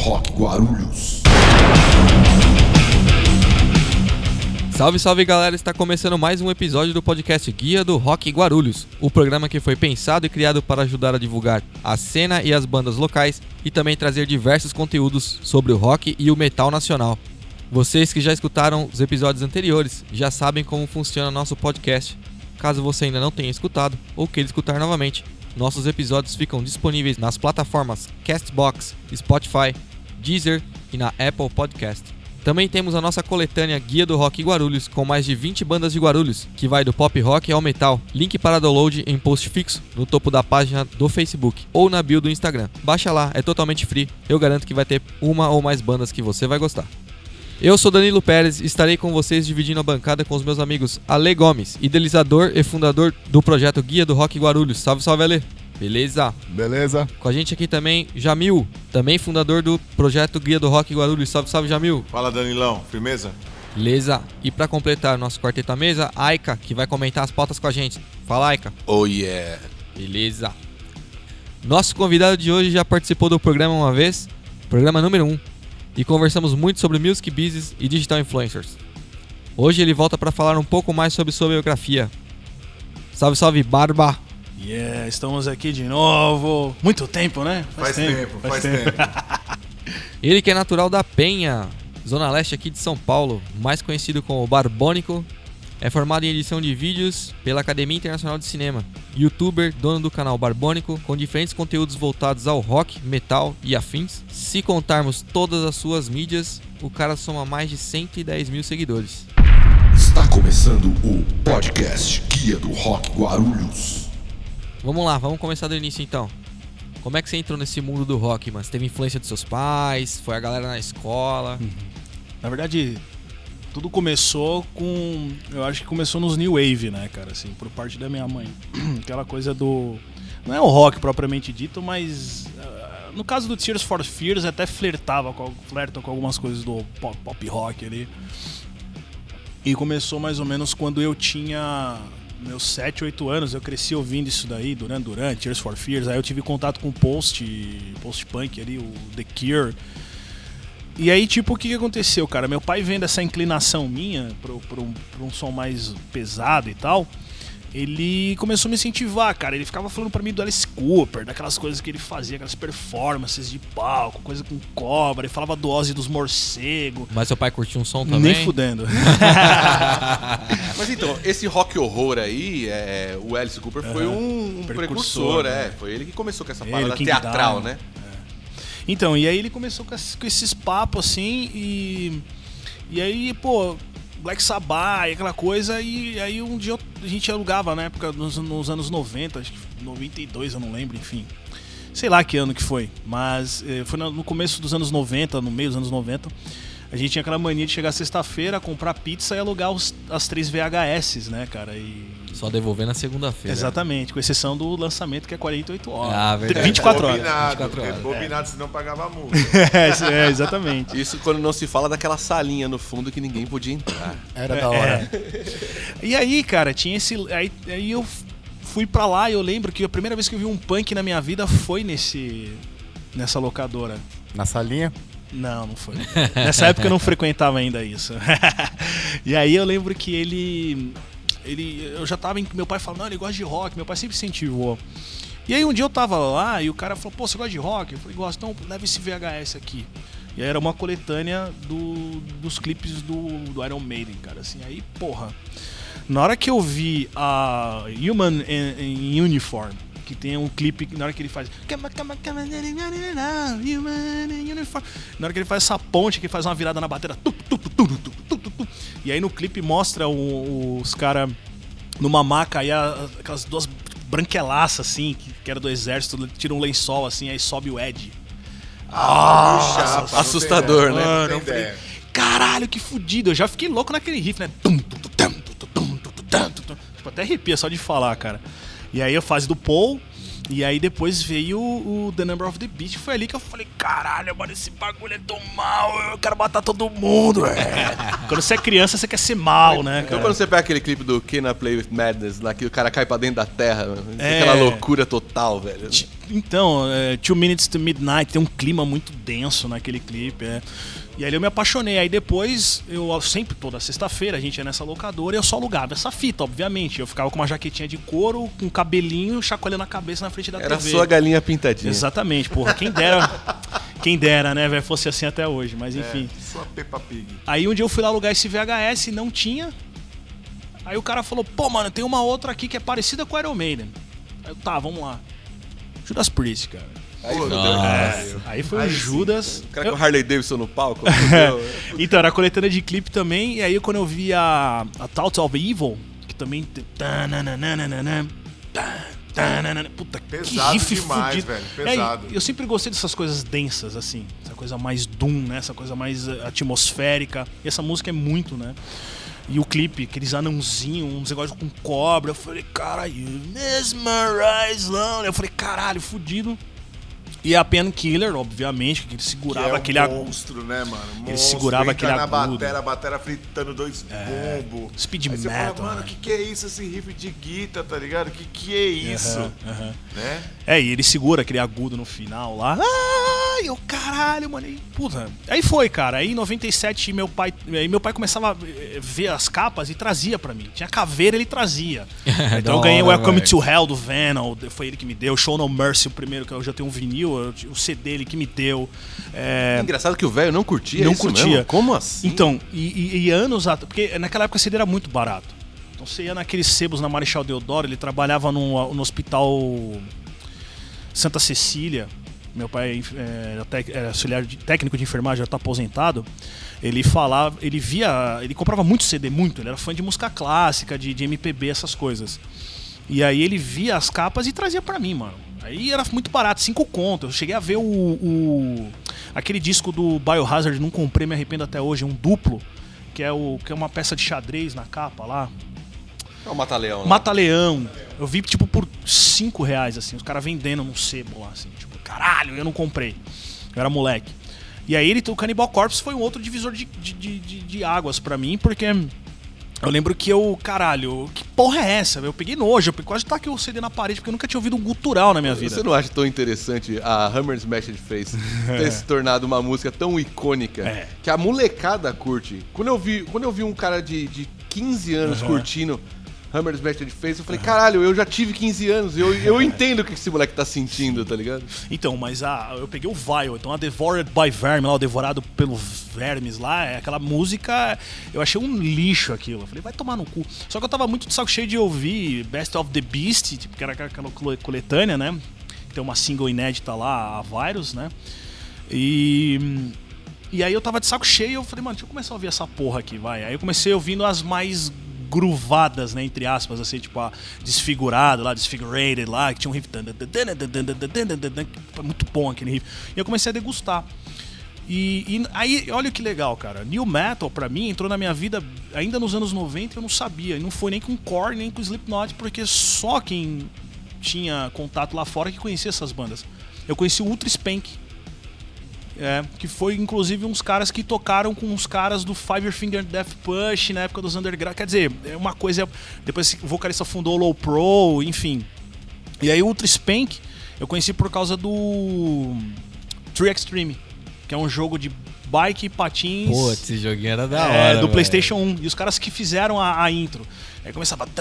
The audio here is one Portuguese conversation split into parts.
Rock Guarulhos. Salve, salve galera! Está começando mais um episódio do podcast Guia do Rock Guarulhos, o programa que foi pensado e criado para ajudar a divulgar a cena e as bandas locais e também trazer diversos conteúdos sobre o rock e o metal nacional. Vocês que já escutaram os episódios anteriores já sabem como funciona nosso podcast. Caso você ainda não tenha escutado ou queira escutar novamente, nossos episódios ficam disponíveis nas plataformas Castbox, Spotify, Deezer e na Apple Podcast. Também temos a nossa coletânea Guia do Rock Guarulhos, com mais de 20 bandas de Guarulhos, que vai do pop rock ao metal. Link para download em post fixo no topo da página do Facebook ou na bio do Instagram. Baixa lá, é totalmente free. Eu garanto que vai ter uma ou mais bandas que você vai gostar. Eu sou Danilo Pérez e estarei com vocês dividindo a bancada com os meus amigos Ale Gomes, idealizador e fundador do projeto Guia do Rock Guarulhos. Salve, salve, Ale! Beleza? Beleza? Com a gente aqui também, Jamil, também fundador do projeto Guia do Rock Guarulhos. Salve, salve, Jamil. Fala Danilão, firmeza? Beleza. E para completar nosso quarteto à mesa, Aika, que vai comentar as pautas com a gente. Fala, Aika. Oh yeah. Beleza. Nosso convidado de hoje já participou do programa uma vez, programa número 1, e conversamos muito sobre music business e digital influencers. Hoje ele volta para falar um pouco mais sobre sua biografia. Salve, salve, Barba. Yeah, estamos aqui de novo. Muito tempo, né? Faz, tempo, faz, tempo. Ele que é natural da Penha, zona leste aqui de São Paulo, mais conhecido como Barbônico, é formado em edição de vídeos pela Academia Internacional de Cinema, youtuber, dono do canal Barbônico, com diferentes conteúdos voltados ao rock, metal e afins. Se contarmos todas as suas mídias, o cara soma mais de 110 mil seguidores. Está começando o podcast Guia do Rock Guarulhos. Vamos lá, vamos começar do início então. Como é que você entrou nesse mundo do rock, mano? Teve influência dos seus pais? Foi a galera na escola? Na verdade, tudo começou com. Eu acho que começou nos New Wave, né, cara? Assim, por parte da minha mãe. Aquela coisa do. Não é o rock propriamente dito, mas. ah, no caso do Tears for Fears, até flertava com, flerta com algumas coisas do pop, pop rock ali. E começou mais ou menos quando eu tinha meus 7, 8 anos. Eu cresci ouvindo isso daí, Duran Duran, Tears for Fears. Aí eu tive contato com o post, post punk ali, o The Cure. E aí, tipo, o que, que aconteceu, cara? Meu pai vendo essa inclinação minha pro, um, um som mais pesado e tal, ele começou a me incentivar, cara. Ele ficava falando pra mim do Alice Cooper, daquelas coisas que ele fazia, aquelas performances de palco, coisa com cobra. Ele falava do Ozzy dos morcegos. Mas seu pai curtiu um som também? Nem fudendo. Mas então, esse rock horror aí, é, o Alice Cooper foi Aham. um, um Precursor, precursor, né? é. Foi ele que começou com essa Ele, parada teatral, Diamond. né? Então, e aí ele começou com esses papos assim e. E aí, pô, Black Sabbath e aquela coisa, e aí um dia a gente alugava na época, nos, nos anos 90, acho que 92, eu não lembro, enfim. Sei lá que ano que foi, mas eh, foi no começo dos anos 90, no meio dos anos 90. A gente tinha aquela mania de chegar sexta-feira, comprar pizza e alugar os- as três VHS, né, cara? E Só devolver na segunda-feira. Exatamente, com exceção do lançamento que é 48 horas. Ah, verdade. 24 horas. Bobinado, 24 horas. porque bobinado, senão pagava multa. é, é, exatamente. Isso quando não se fala daquela salinha no fundo que ninguém podia entrar. Era da hora. E aí, cara, tinha esse. Aí, aí eu fui pra lá e eu lembro que a primeira vez que eu vi um punk na minha vida foi nesse. nessa locadora. Na salinha? Não, não foi. Nessa época eu não frequentava ainda isso. e aí eu lembro que ele. ele eu já tava. Em, meu pai falou, não, ele gosta de rock, meu pai sempre incentivou. E aí um dia eu tava lá e o cara falou, pô, você gosta de rock? Eu falei, gosto, então leva esse VHS aqui. E aí era uma coletânea do, dos clipes do, do Iron Maiden, cara. Assim, aí, porra. Na hora que eu vi a Human in, in Uniform, que tem um clipe na hora que ele faz. Na hora que ele faz essa ponte, que faz uma virada na bateria. E aí no clipe mostra os caras numa maca aí, aquelas duas branquelaças assim, que era do exército, tira um lençol assim, aí sobe o Ed. Ah, assustador, né? Mano, eu falei, caralho, que fudido. Eu já fiquei louco naquele riff, né? Tipo, até arrepia só de falar, cara. E aí a fase do Paul, e aí depois veio o The Number of the Beast. Foi ali que eu falei, caralho, mano, esse bagulho é tão mal, eu quero matar todo mundo, é. Quando você é criança, você quer ser mal, né, Então cara? quando você pega aquele clipe do I Play With Madness, lá que o cara cai pra dentro da terra, mano, É. aquela loucura total, velho. Então, é, Two Minutes to Midnight tem um clima muito denso naquele clipe. É. E aí eu me apaixonei. Aí depois, eu sempre, toda sexta-feira, a gente ia nessa locadora e eu só alugava essa fita, obviamente. Eu ficava com uma jaquetinha de couro, com um cabelinho, chacoalhando a cabeça na frente da Era TV. sua galinha pintadinha. Exatamente, porra. Quem dera. quem dera, né, velho? Fosse assim até hoje, mas enfim. É, sua Peppa Pig. Aí um dia eu fui lá alugar esse VHS e não tinha. Aí o cara falou, pô, mano, tem uma outra aqui que é parecida com Iron Maiden. Aí eu, tá, vamos lá. Judas Priest, cara. Aí, Pô, fudeu. É, aí foi Aí o. Judas. O cara Eu- com o Harley Davidson no palco. então, era coletânea de clipe também. E aí quando eu vi a, a Thoughts of Evil, que também. Puta, Pesado que riff demais, fudido. velho, É, pesado. eu sempre gostei dessas coisas densas, assim. Essa coisa mais doom, né? Essa coisa mais eh, atmosférica. E essa música é muito, né? E o clipe, aqueles anãozinhos, uns negócios com cobra. Eu falei, caralho, mesmerize lonely. Eu falei, caralho, fudido. E a Painkiller, obviamente, que ele segurava que é um aquele monstro, né, mano? Monstro, segurava entra aquele na agudo. É. batera, a batera fritando dois bombos. Speed Aí você metal, fala, mano, né? que que é isso, esse riff de guitarra, tá ligado? Que que é isso? Aham, aham. Né? É, e ele segura aquele agudo no final lá. Ai, eu caralho, mano. E, puta. Aí foi, cara. Aí em 97 meu pai, aí meu pai começava a ver as capas e trazia pra mim. Tinha caveira, ele trazia. Então eu ganhei o hora, Welcome to Hell do Venom, foi ele que me deu. Show No Mercy, o primeiro que eu já tenho um vinil, o CD ele que me deu. É, Engraçado que o velho não curtia Não isso curtia. mesmo? Como assim? Então, e, e- e anos atrás. Porque naquela época o CD era muito barato. Então você ia naqueles sebos na Marechal Deodoro, ele trabalhava no, no hospital Santa Cecília. Meu pai é, era tec- era auxiliar de, técnico de enfermagem, já tá aposentado. Ele falava, ele via, ele comprava muito CD, muito. Ele era fã de música clássica, de, de MPB, essas coisas. E aí ele via as capas e trazia pra mim, mano. Aí era muito barato, cinco contos. Eu cheguei a ver o, o- aquele disco do Biohazard, não comprei, me arrependo até hoje, um duplo, que é o que é uma peça de xadrez na capa lá. É o Mata-Leão. né? Mata-Leão. Eu vi, tipo, por 5 reais, assim. Os caras vendendo num sebo lá, assim. Tipo, caralho, eu não comprei. Eu era moleque. E aí ele, o Cannibal Corpse foi um outro divisor de, de, de, de- águas pra mim, porque eu lembro que eu, caralho, que porra é essa? Eu peguei nojo, eu quase taquei o CD na parede, porque eu nunca tinha ouvido um gutural na minha vida. Você não acha tão interessante a Hammer Smashed Face ter se tornado uma música tão icônica É. que a molecada curte? Quando eu vi, quando eu vi um cara de, de 15 anos Uhum. curtindo Hammer Smashed Face, eu falei, caralho, eu já tive 15 anos, eu, eu entendo o que esse moleque tá sentindo, tá ligado? Então, mas a, eu peguei o Vile, então a Devoured by Verme, lá, o Devorado pelo Vermes lá, é aquela música, eu achei um lixo aquilo. Eu falei, vai tomar no cu. Só que eu tava muito de saco cheio de ouvir Best of the Beast, tipo, que era aquela cole- coletânea, né? Tem uma single inédita lá, a Virus, né? E. E aí eu tava de saco cheio, eu falei, mano, deixa eu começar a ouvir essa porra aqui, vai. Aí eu comecei ouvindo as mais gruvadas, né, entre aspas, assim, tipo, a desfigurado lá, desfigurated lá, que tinha um riff muito bom aquele riff. E eu comecei a degustar. E, e, aí, olha que legal, cara. New Metal, pra mim, entrou na minha vida ainda nos anos 90 eu não sabia. E não foi nem com Core, nem com Slipknot, porque só quem tinha contato lá fora que conhecia essas bandas. Eu conheci o Ultra Spank, é, que foi inclusive uns caras que tocaram com uns caras do Five Finger Death Push na época dos Underground. Quer dizer, é uma coisa. Depois o vocalista fundou o Low Pro, enfim. E aí o Ultra Spank eu conheci por causa do Tree Extreme, que é um jogo de bike e patins. Pô, esse joguinho era da É, hora. do velho. PlayStation 1. E os caras que fizeram a, a intro. Aí começava. Five,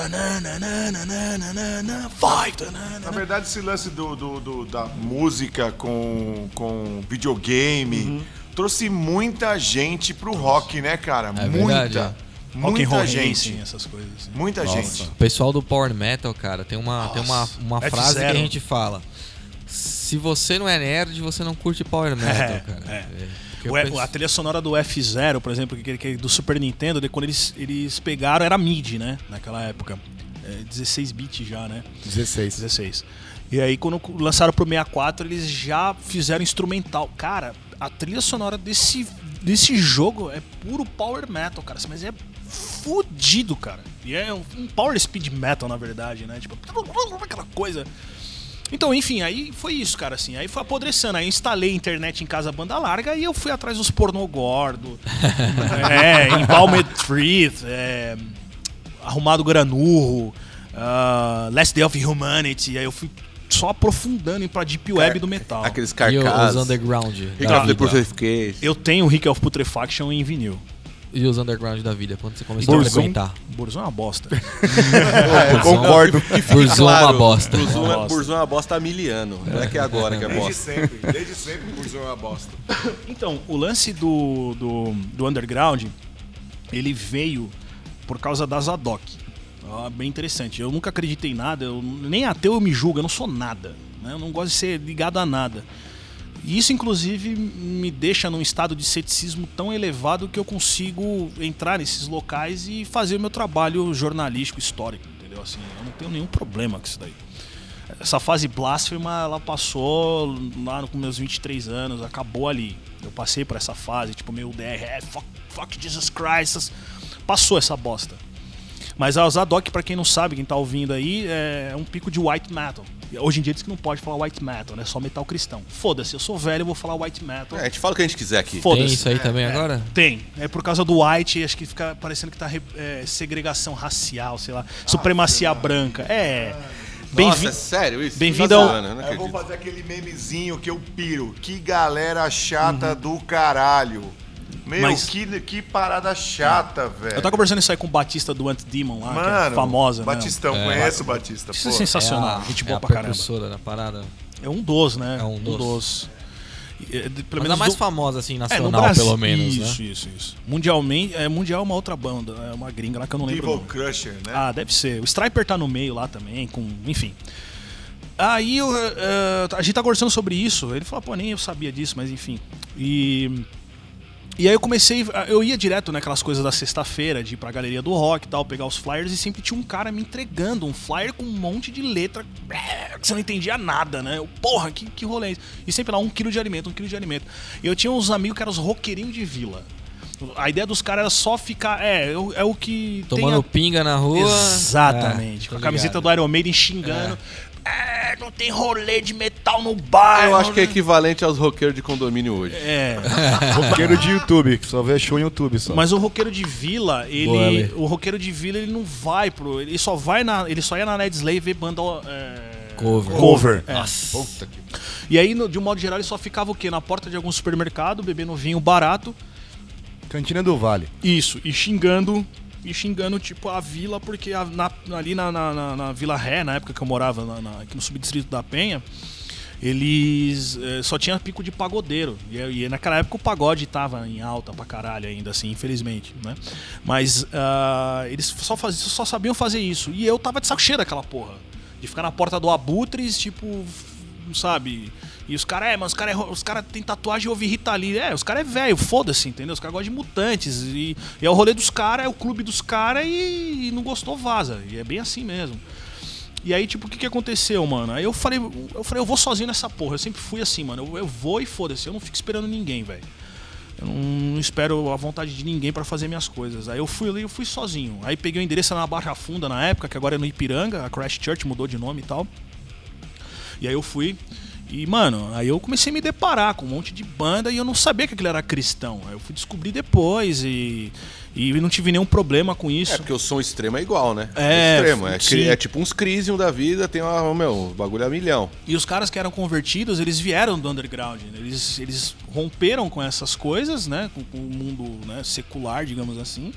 tananana. Na verdade, esse lance do, do- do- da música com, com videogame Uhum. trouxe muita gente pro rock, né, cara? É muita. verdade, Rock and Roll Muita gente. Racing, essas coisas. assim. Muita Nossa. gente. O pessoal do Power Metal, cara, tem uma, tem uma, uma F0. frase que a gente fala. Se você não é nerd, você não curte Power Metal, É, cara. é. porque O eu E- penso- A trilha sonora do F0, por exemplo, que, que, do Super Nintendo, de quando eles, eles pegaram, era MIDI, né? Naquela época. É, 16 bits já, né? 16. 16. E aí, quando lançaram pro 64, eles já fizeram instrumental. Cara, a trilha sonora desse, desse jogo é puro power metal, cara. Mas é fudido, cara. E é um, um power speed metal, na verdade, né? Tipo, aquela coisa. Então, enfim, aí foi isso, cara, assim. Aí foi apodrecendo. Aí eu instalei a internet em casa banda larga e eu fui atrás dos pornô gordo. é, Embalmed Truth, é, Arrumado Granurro, ah, Last Day of Humanity. Aí eu fui só aprofundando pra deep web do metal. Aqueles E o- carcas. os underground. Rick of the vida. Purification. Eu tenho o Rick of Putrefaction em vinil. E os underground da vida, quando você começou a Burzum. frequentar. Burzum é uma bosta. É, concordo. Burzum é uma bosta. Burzum é, Bosta. Burzum é uma bosta há miliano. Não é que é agora que é Desde bosta. sempre, desde sempre o Burzum é uma bosta. Então, o lance do, do, do underground, ele veio por causa da Zadok. Ó, bem interessante. Eu nunca acreditei em nada, eu, nem ateu eu me julgo, eu não sou nada. né? Eu não gosto de ser ligado a nada. E isso, inclusive, me deixa num estado de ceticismo tão elevado que eu consigo entrar nesses locais e fazer o meu trabalho jornalístico histórico, entendeu? Assim, eu não tenho nenhum problema com isso daí. Essa fase blasfema, ela passou lá com meus 23 anos, acabou ali. Eu passei por essa fase, tipo, meu DR, é, fuck, fuck Jesus Christ. Passou essa bosta. Mas a Zadok, pra quem não sabe, quem tá ouvindo aí, é um pico de white metal. Hoje em dia diz que não pode falar white metal, né? Só metal cristão. Foda-se, eu sou velho, eu vou falar white metal. É, a gente fala o que a gente quiser aqui. Tem isso aí também agora? Tem. É por causa do white, acho que fica parecendo que tá re- é, segregação racial, sei lá. Supremacia branca. É. Nossa, Bem-vindo. é sério isso? bem-vindo ao- eu Eu vou fazer aquele memezinho que eu piro. Que galera chata do caralho. Meu, Mas- que, que parada chata, velho. Eu tava conversando isso aí com o Batista do Ant-Demon lá, que é Mano, famosa, né? Batistão, conhece o Batista, Isso é pô. sensacional, É a, gente é boa a pra caramba. da parada. É um dos, né? É um dos. E, é, de- Pelo menos a mais do- famosa, assim, é, nacional, no Brasil. pelo menos, isso, né? isso, isso. Mundialmente, é mundial é uma outra banda, é uma gringa lá que eu não lembro. o Evil. Crusher, né? Ah, deve ser. O Striper tá no meio lá também, com. Enfim. Aí eu, eh, a gente tá conversando sobre isso. Ele falou, pô, nem eu sabia disso, mas enfim. E. E aí eu comecei, eu ia direto naquelas coisas da sexta-feira, de ir pra galeria do rock e tal, pegar os flyers, e sempre tinha um cara me entregando um flyer com um monte de letra que você não entendia nada, né? Eu, porra, que, que rolê é esse? E sempre lá, um quilo de alimento, um quilo de alimento. E eu tinha uns amigos que eram os roqueirinhos de vila. A ideia dos caras era só ficar. É, é o- é que. Tomando a- pinga na rua. Exatamente. É, com a camiseta ligado. do Iron Maiden xingando. É, não tem rolê de metal no bar. Eu acho que é rolê- equivalente aos roqueiros de condomínio hoje. É. Roqueiro de YouTube, que só vê show em YouTube só. Mas o roqueiro de vila, ele. Boa, o roqueiro de vila, ele não vai pro. Ele só vai na. Ele só ia na Ned Slay ver banda. É, Cover. Cover. É. Puta que... E aí, no- de um modo geral, ele só ficava o quê? Na porta de algum supermercado, bebendo vinho barato. Cantina do Vale. Isso, e xingando. E xingando, tipo, a vila, porque a- na- ali na, na, na- Vila Ré, na época que eu morava aqui no subdistrito da Penha, eles eh, só tinha pico de pagodeiro. E, e naquela época o pagode tava em alta pra caralho ainda, assim, infelizmente, né? Mas ah, eles só, faziam, só sabiam fazer isso. E eu tava de saco cheio daquela porra. De ficar na porta do Abutres, tipo, sabe? E os caras, é, mas os caras os cara têm tatuagem e ouvir Rita Lee. É, os caras é velho, foda-se, entendeu? Os caras gostam de mutantes. E, e é o rolê dos caras, é o clube dos caras e, e não gostou, vaza. E é bem assim mesmo. E aí, tipo, o que, que aconteceu, mano? Aí eu falei, eu falei, eu vou sozinho nessa porra. Eu sempre fui assim, mano. Eu, eu vou e foda-se. Eu não fico esperando ninguém, velho. Eu não, espero a vontade de ninguém pra fazer minhas coisas. Aí eu fui ali, eu fui sozinho. Aí peguei o endereço na Barra Funda na época, que agora é no Ipiranga, a Crash Church mudou de nome e tal. E aí eu fui. E, mano, aí eu comecei a me deparar com um monte de banda e eu não sabia que aquilo era cristão. Aí eu fui descobrir depois e, e não tive nenhum problema com isso. É, porque o som extremo é igual, né? É, extremo. É, é tipo uns Crisium da vida, tem uma, meu, bagulho a milhão. E os caras que eram convertidos, eles vieram do underground. né? Eles, eles romperam com essas coisas, né? Com, com o mundo né, secular, digamos assim.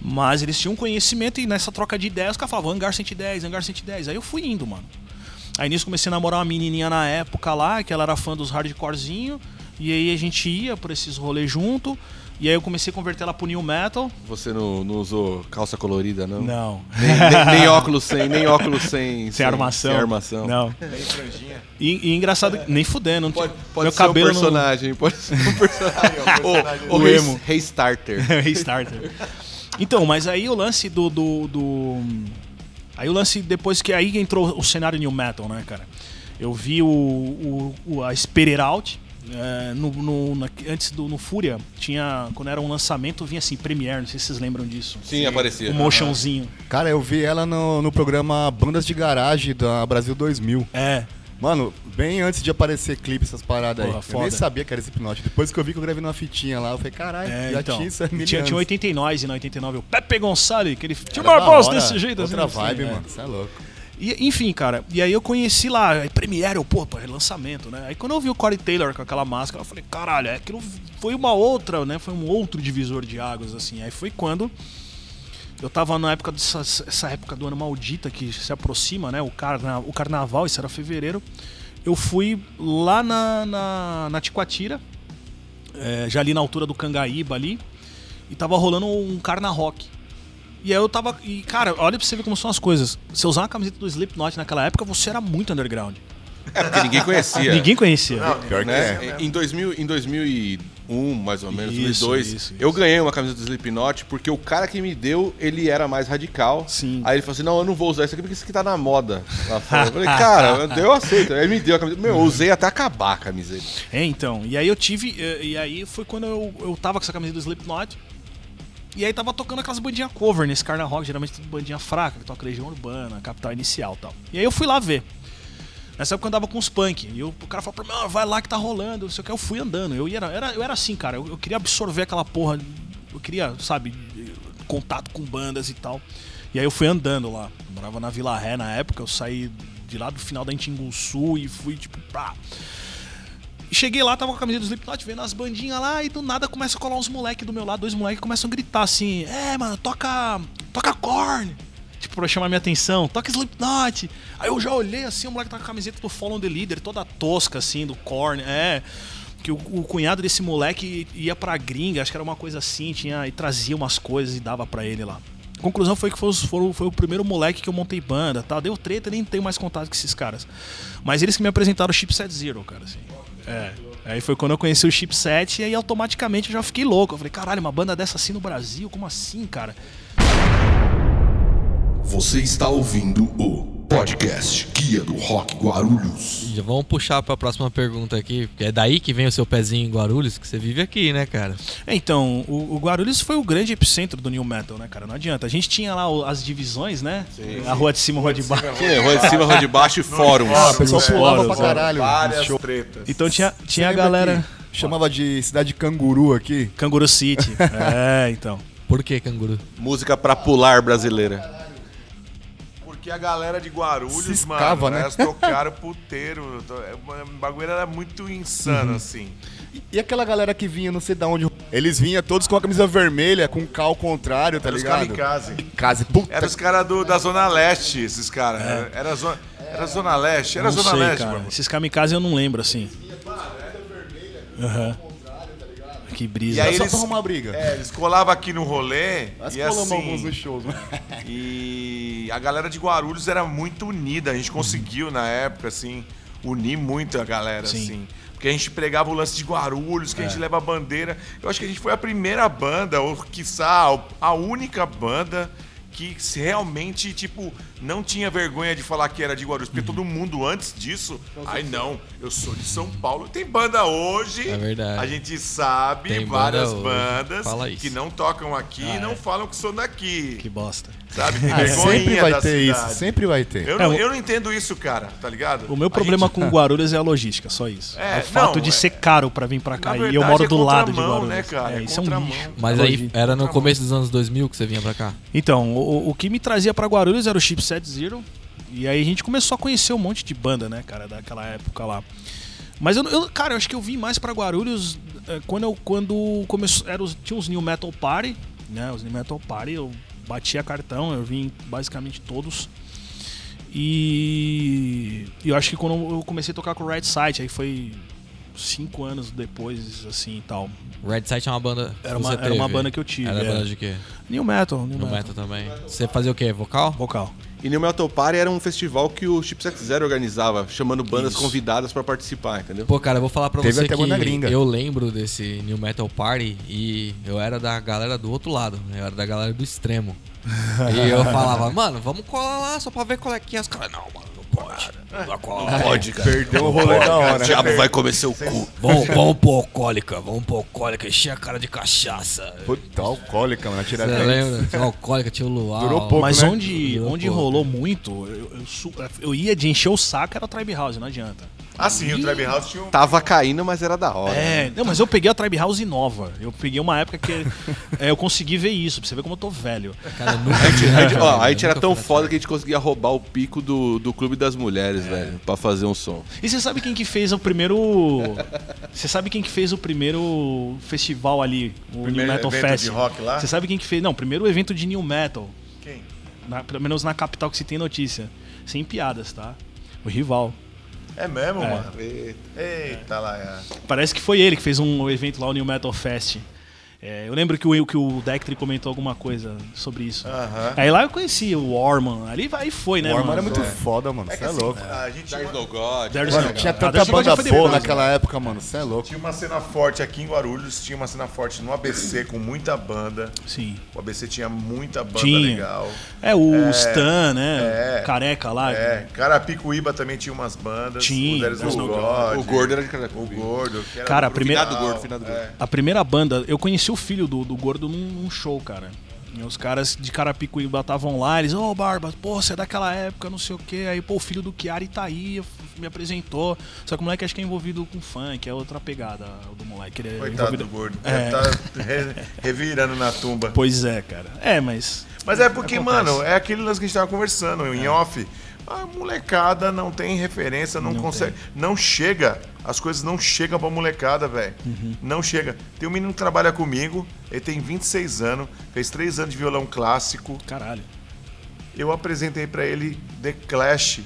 Mas eles tinham conhecimento e nessa troca de ideias, os caras falavam Hangar 110, Hangar 110. Aí eu fui indo, mano. Aí nisso comecei a namorar uma menininha na época lá, que ela era fã dos hardcorezinho. E aí a gente ia por esses rolês junto. E aí eu comecei a converter ela pro new metal. Você não, não usou calça colorida, não? Não. Nem, nem- nem óculos sem, nem óculos sem, Sem armação. Sem armação. Não. Tem franjinha. E, e engraçado, nem fudendo. Não Pode, tinha- pode meu ser cabelo um não- personagem, pode ser um personagem. o O o Rei- emo. Rei Starter. Restarter. Então, mas aí o lance do, do, do- Aí o lance, depois que aí entrou o cenário New Metal, né, cara? Eu vi o, o, o- a Spirit Out. é, no, no- na- antes do no Fúria, tinha. Quando era um lançamento, vinha assim, Premiere, não sei se vocês lembram disso. Sim, aparecia. Um motionzinho. Cara, eu vi ela no, no programa Bandas de Garagem da Brasil 2000. É. Mano, bem antes de aparecer clipe, essas paradas Porra, aí. Eu foda. nem sabia que era Slipknot. Depois que eu vi que eu gravei numa fitinha lá, eu falei, caralho, É, já então, tinha isso mil tinha, tinha 89 e na 89 o Pepe Gonçalves, que ele tinha uma voz desse jeito Outra assim, vibe, assim, é. mano. Você é louco. E, enfim, cara, e aí eu conheci lá, aí Premiere, eu, pô, pô, lançamento, né? Aí quando eu vi o Corey Taylor com aquela máscara, eu falei, caralho, é aquilo foi uma outra, né? Foi um outro divisor de águas, assim. Aí foi quando eu tava na época dessa essa época do ano maldita que se aproxima, né? O, carna, o carnaval, isso era fevereiro. Eu fui lá na, na, na Ticoatira, é, já ali na altura do Cangaíba ali, e tava rolando um carna rock. E aí eu tava. E, cara, olha pra você ver como são as coisas. Você usar uma camiseta do Slipknot naquela época, você era muito underground. É porque ninguém conhecia. Ninguém conhecia. Pior que é. né? Em, 2000, em 2001, mais ou menos, Isso, 2002, isso, eu isso. ganhei uma camisa do Slipknot porque o cara que me deu, ele era mais radical. Sim. Aí ele falou assim, não, eu não vou usar isso aqui porque isso aqui tá na moda lá fora. Eu falei, cara, eu- eu aceito. Aí ele me deu a camisa. Meu, eu usei até acabar a camiseta. É, então. E aí eu tive. eh, E aí foi quando eu, eu tava com essa camisa do Slipknot. E aí tava tocando aquelas bandinhas cover nesse Carna Rock, geralmente tudo bandinha fraca, que toca Legião Urbana, Capital Inicial e tal. E aí eu fui lá ver. Nessa época eu andava com os punk. E eu- o cara falou pra mim, "Ah, vai lá que tá rolando, não sei o que. Eu fui andando. Eu, ia, era, eu era assim, cara. Eu, eu queria absorver aquela porra. Eu queria, sabe, contato com bandas e tal. E aí eu fui andando lá. Eu morava na Vila Ré na época. Eu saí de lá do final da Antinguçu e fui, tipo, pá. Cheguei lá, tava com a camisa do Slipknot, vendo as bandinhas lá, e do nada começa a colar uns moleques do meu lado, dois moleques começam a gritar assim: É, mano, toca. Toca Korn! Tipo, pra chamar minha atenção, toca Slipknot! Aí eu já olhei assim, o moleque tá com a camiseta do Follow the Leader, toda tosca assim, do Korn, é. Que o, o cunhado desse moleque ia pra gringa, acho que era uma coisa assim, tinha, e trazia umas coisas e dava pra ele lá. Conclusão foi que foi, foram- foi o primeiro moleque que eu montei banda tal. Deu treta, nem tenho mais contato com esses caras. Mas eles que me apresentaram o Chipset Zero, cara, assim. É. Aí foi quando eu conheci o Chipset e aí automaticamente eu já fiquei louco. Eu falei, caralho, uma banda dessa assim no Brasil? Como assim, cara? Você está ouvindo o podcast Guia do Rock Guarulhos. Já vamos puxar pra próxima pergunta aqui, porque é daí que vem o seu pezinho em Guarulhos, que você vive aqui, né, cara? É, então, o, o Guarulhos foi o grande epicentro do New Metal, né, cara? Não adianta. A gente tinha lá o- as divisões, né? a rua de cima, a rua de baixo. Tinha rua de cima, rua de baixo e fóruns. Ah, o pessoal É, pulava fóruns, pra caralho. Várias Show. tretas. Então tinha, tinha a galera. que Chamava de cidade canguru aqui. Canguru City. é, então. Por que, canguru? Música pra pular brasileira. Porque a galera de Guarulhos, Ciscava, mano, né? elas tocaram puteiro. é, O bagulho era muito insano, Uhum. assim. E aquela galera que vinha, não sei de onde. Eles vinham todos com a camisa vermelha, com cal contrário, tá Era os ligado? kamikaze. Kamikaze. Puta. Era os caras da Zona Leste, esses caras. Era, era, zona, era Zona Leste, era É. não Zona sei, Leste, cara. mano. Esses kamikaze eu não lembro, assim. Aham. Que brisa. E aí Só eles- pra arrumar briga. É, eles colavam aqui no rolê Nós e colamos alguns assim... nos shows, né? E a galera de Guarulhos era muito unida. A gente conseguiu, na época, assim, unir muito a galera, Sim. assim. Porque a gente pregava o lance de Guarulhos, que a É. gente leva a bandeira. Eu acho que a gente foi a primeira banda, ou quiçá a única banda que realmente, tipo, não tinha vergonha de falar que era de Guarulhos. Uhum. Porque todo mundo antes disso, ai não, eu sou de São Paulo. Tem banda hoje, É verdade. a gente sabe, Tem banda várias hoje. bandas Fala isso. que não tocam aqui Ah, e não é. falam que são daqui. Que bosta. Sabe? Tem Ah, vergonhinha sempre vai da ter cidade. isso, sempre vai ter. Eu É, não, eu não entendo isso, cara, tá ligado? O meu A problema gente- com Guarulhos é a logística, só isso. É, É, o fato não, de é- ser caro pra vir pra Na cá. verdade, e eu moro é do lado de Guarulhos. né, cara? É, É isso é um lixo. Mas aí era no começo dos anos 2000 que você vinha pra cá? Então, o, o que me trazia pra Guarulhos era o Chipset Zero. E aí a gente começou a conhecer um monte de banda, né, cara, daquela época lá. Mas eu, eu- cara, eu acho que eu vim mais pra Guarulhos eh, quando eu quando começou, era os, tinha os New Metal Party, né, os New Metal Party, eu batia cartão, eu vim basicamente todos. E, eu acho que quando eu comecei a tocar com o Red Site, aí foi cinco anos depois, assim e tal. Red Site é uma banda. Era uma, era uma banda que eu tive. Era é. banda de quê? New Metal, New, No Metal. metal também. Você fazia o quê? Vocal? Vocal. E New Metal Party era um festival que o Chipset Zero organizava, chamando bandas Isso. convidadas pra participar, entendeu? Pô, cara, eu vou falar pra Teve você até que banda gringa. eu lembro desse New Metal Party e eu era da galera do outro lado. né? Eu era da galera do extremo. e eu falava, mano, vamos colar lá só pra ver qual é que é. Os caras, não, mano, não pode. Não dá cola, não pode, cara. Perdeu o rolê da hora. O diabo vai comer seu cu. Vamos, vamos pôr alcoólica, vamos pôr alcoólica, encher a cara de cachaça. Puta, alcoólica, mano. Você Tiradentes. lembra? Tinha alcoólica, tinha o luau. Durou pouco. Mas né? onde, Durou onde pouco. rolou muito, eu, eu eu ia de encher o saco, era o Tribe House, não adianta. Ah, sim, o Tribe House tinha um. Tava caindo, mas era da hora. É, não, mas eu peguei a Tribe House nova. Eu peguei uma época que é, eu consegui ver isso, pra você ver como eu tô velho. Cara, eu nunca A gente, a gente- ó, a gente era tão foda que a gente conseguia roubar o pico do, do Clube das Mulheres, velho, pra fazer um som. E você sabe quem que fez o primeiro. Você sabe quem que fez o primeiro festival ali? O Primeiro New Metal evento Fest. de rock lá? Você sabe quem que fez? Não, primeiro evento de New Metal. Quem? na- pelo menos na capital que se tem notícia. Sem piadas, tá? O rival. É mesmo, É. mano? Eita lá, é. Parece que foi ele que fez um evento lá, o New Metal Fest. É, eu lembro que o, que o Dectri comentou alguma coisa sobre isso. Aham. Aí lá eu conheci o Warman. Ali vai foi, né, O mano? é muito É. foda, mano. Você que é assim, louco. a gente There's no God. There's Mano, no- tinha tanta banda boa depois, naquela né? época, mano. Você é louco. tinha uma cena forte aqui em Guarulhos, tinha uma cena forte no ABC com muita banda. Sim. O ABC tinha muita banda Tinha. legal. É, o É, Stan, né? é. Careca lá. É, Carapicuíba também tinha umas bandas. Tinha, o There's There's no no God. O gordo era de O Carapicuíba. Gordo. que era Cara, a do primeira- final, Finado gordo, gordo. é. A primeira banda, eu conheci o filho do, do Gordo num, num show, cara. E os caras de Carapicuíba estavam lá, eles, ô Barba, pô, você é daquela época, não sei o quê. Aí, pô, o filho do Chiari tá aí, me apresentou. Só que o moleque acho que é envolvido com funk, é outra pegada o do moleque. Ele é Coitado envolvido... do Gordo. É. Tá re- revirando na tumba. Pois é, cara. É, mas. Mas é porque, Acontece. mano, é lance que a gente tava conversando em off. A molecada não tem referência, não, Não consegue. Não chega. As coisas não chegam pra molecada, velho. Uhum. Não chega. Tem um menino que trabalha comigo, ele tem 26 anos, fez 3 anos de violão clássico. Caralho. Eu apresentei pra ele The Clash.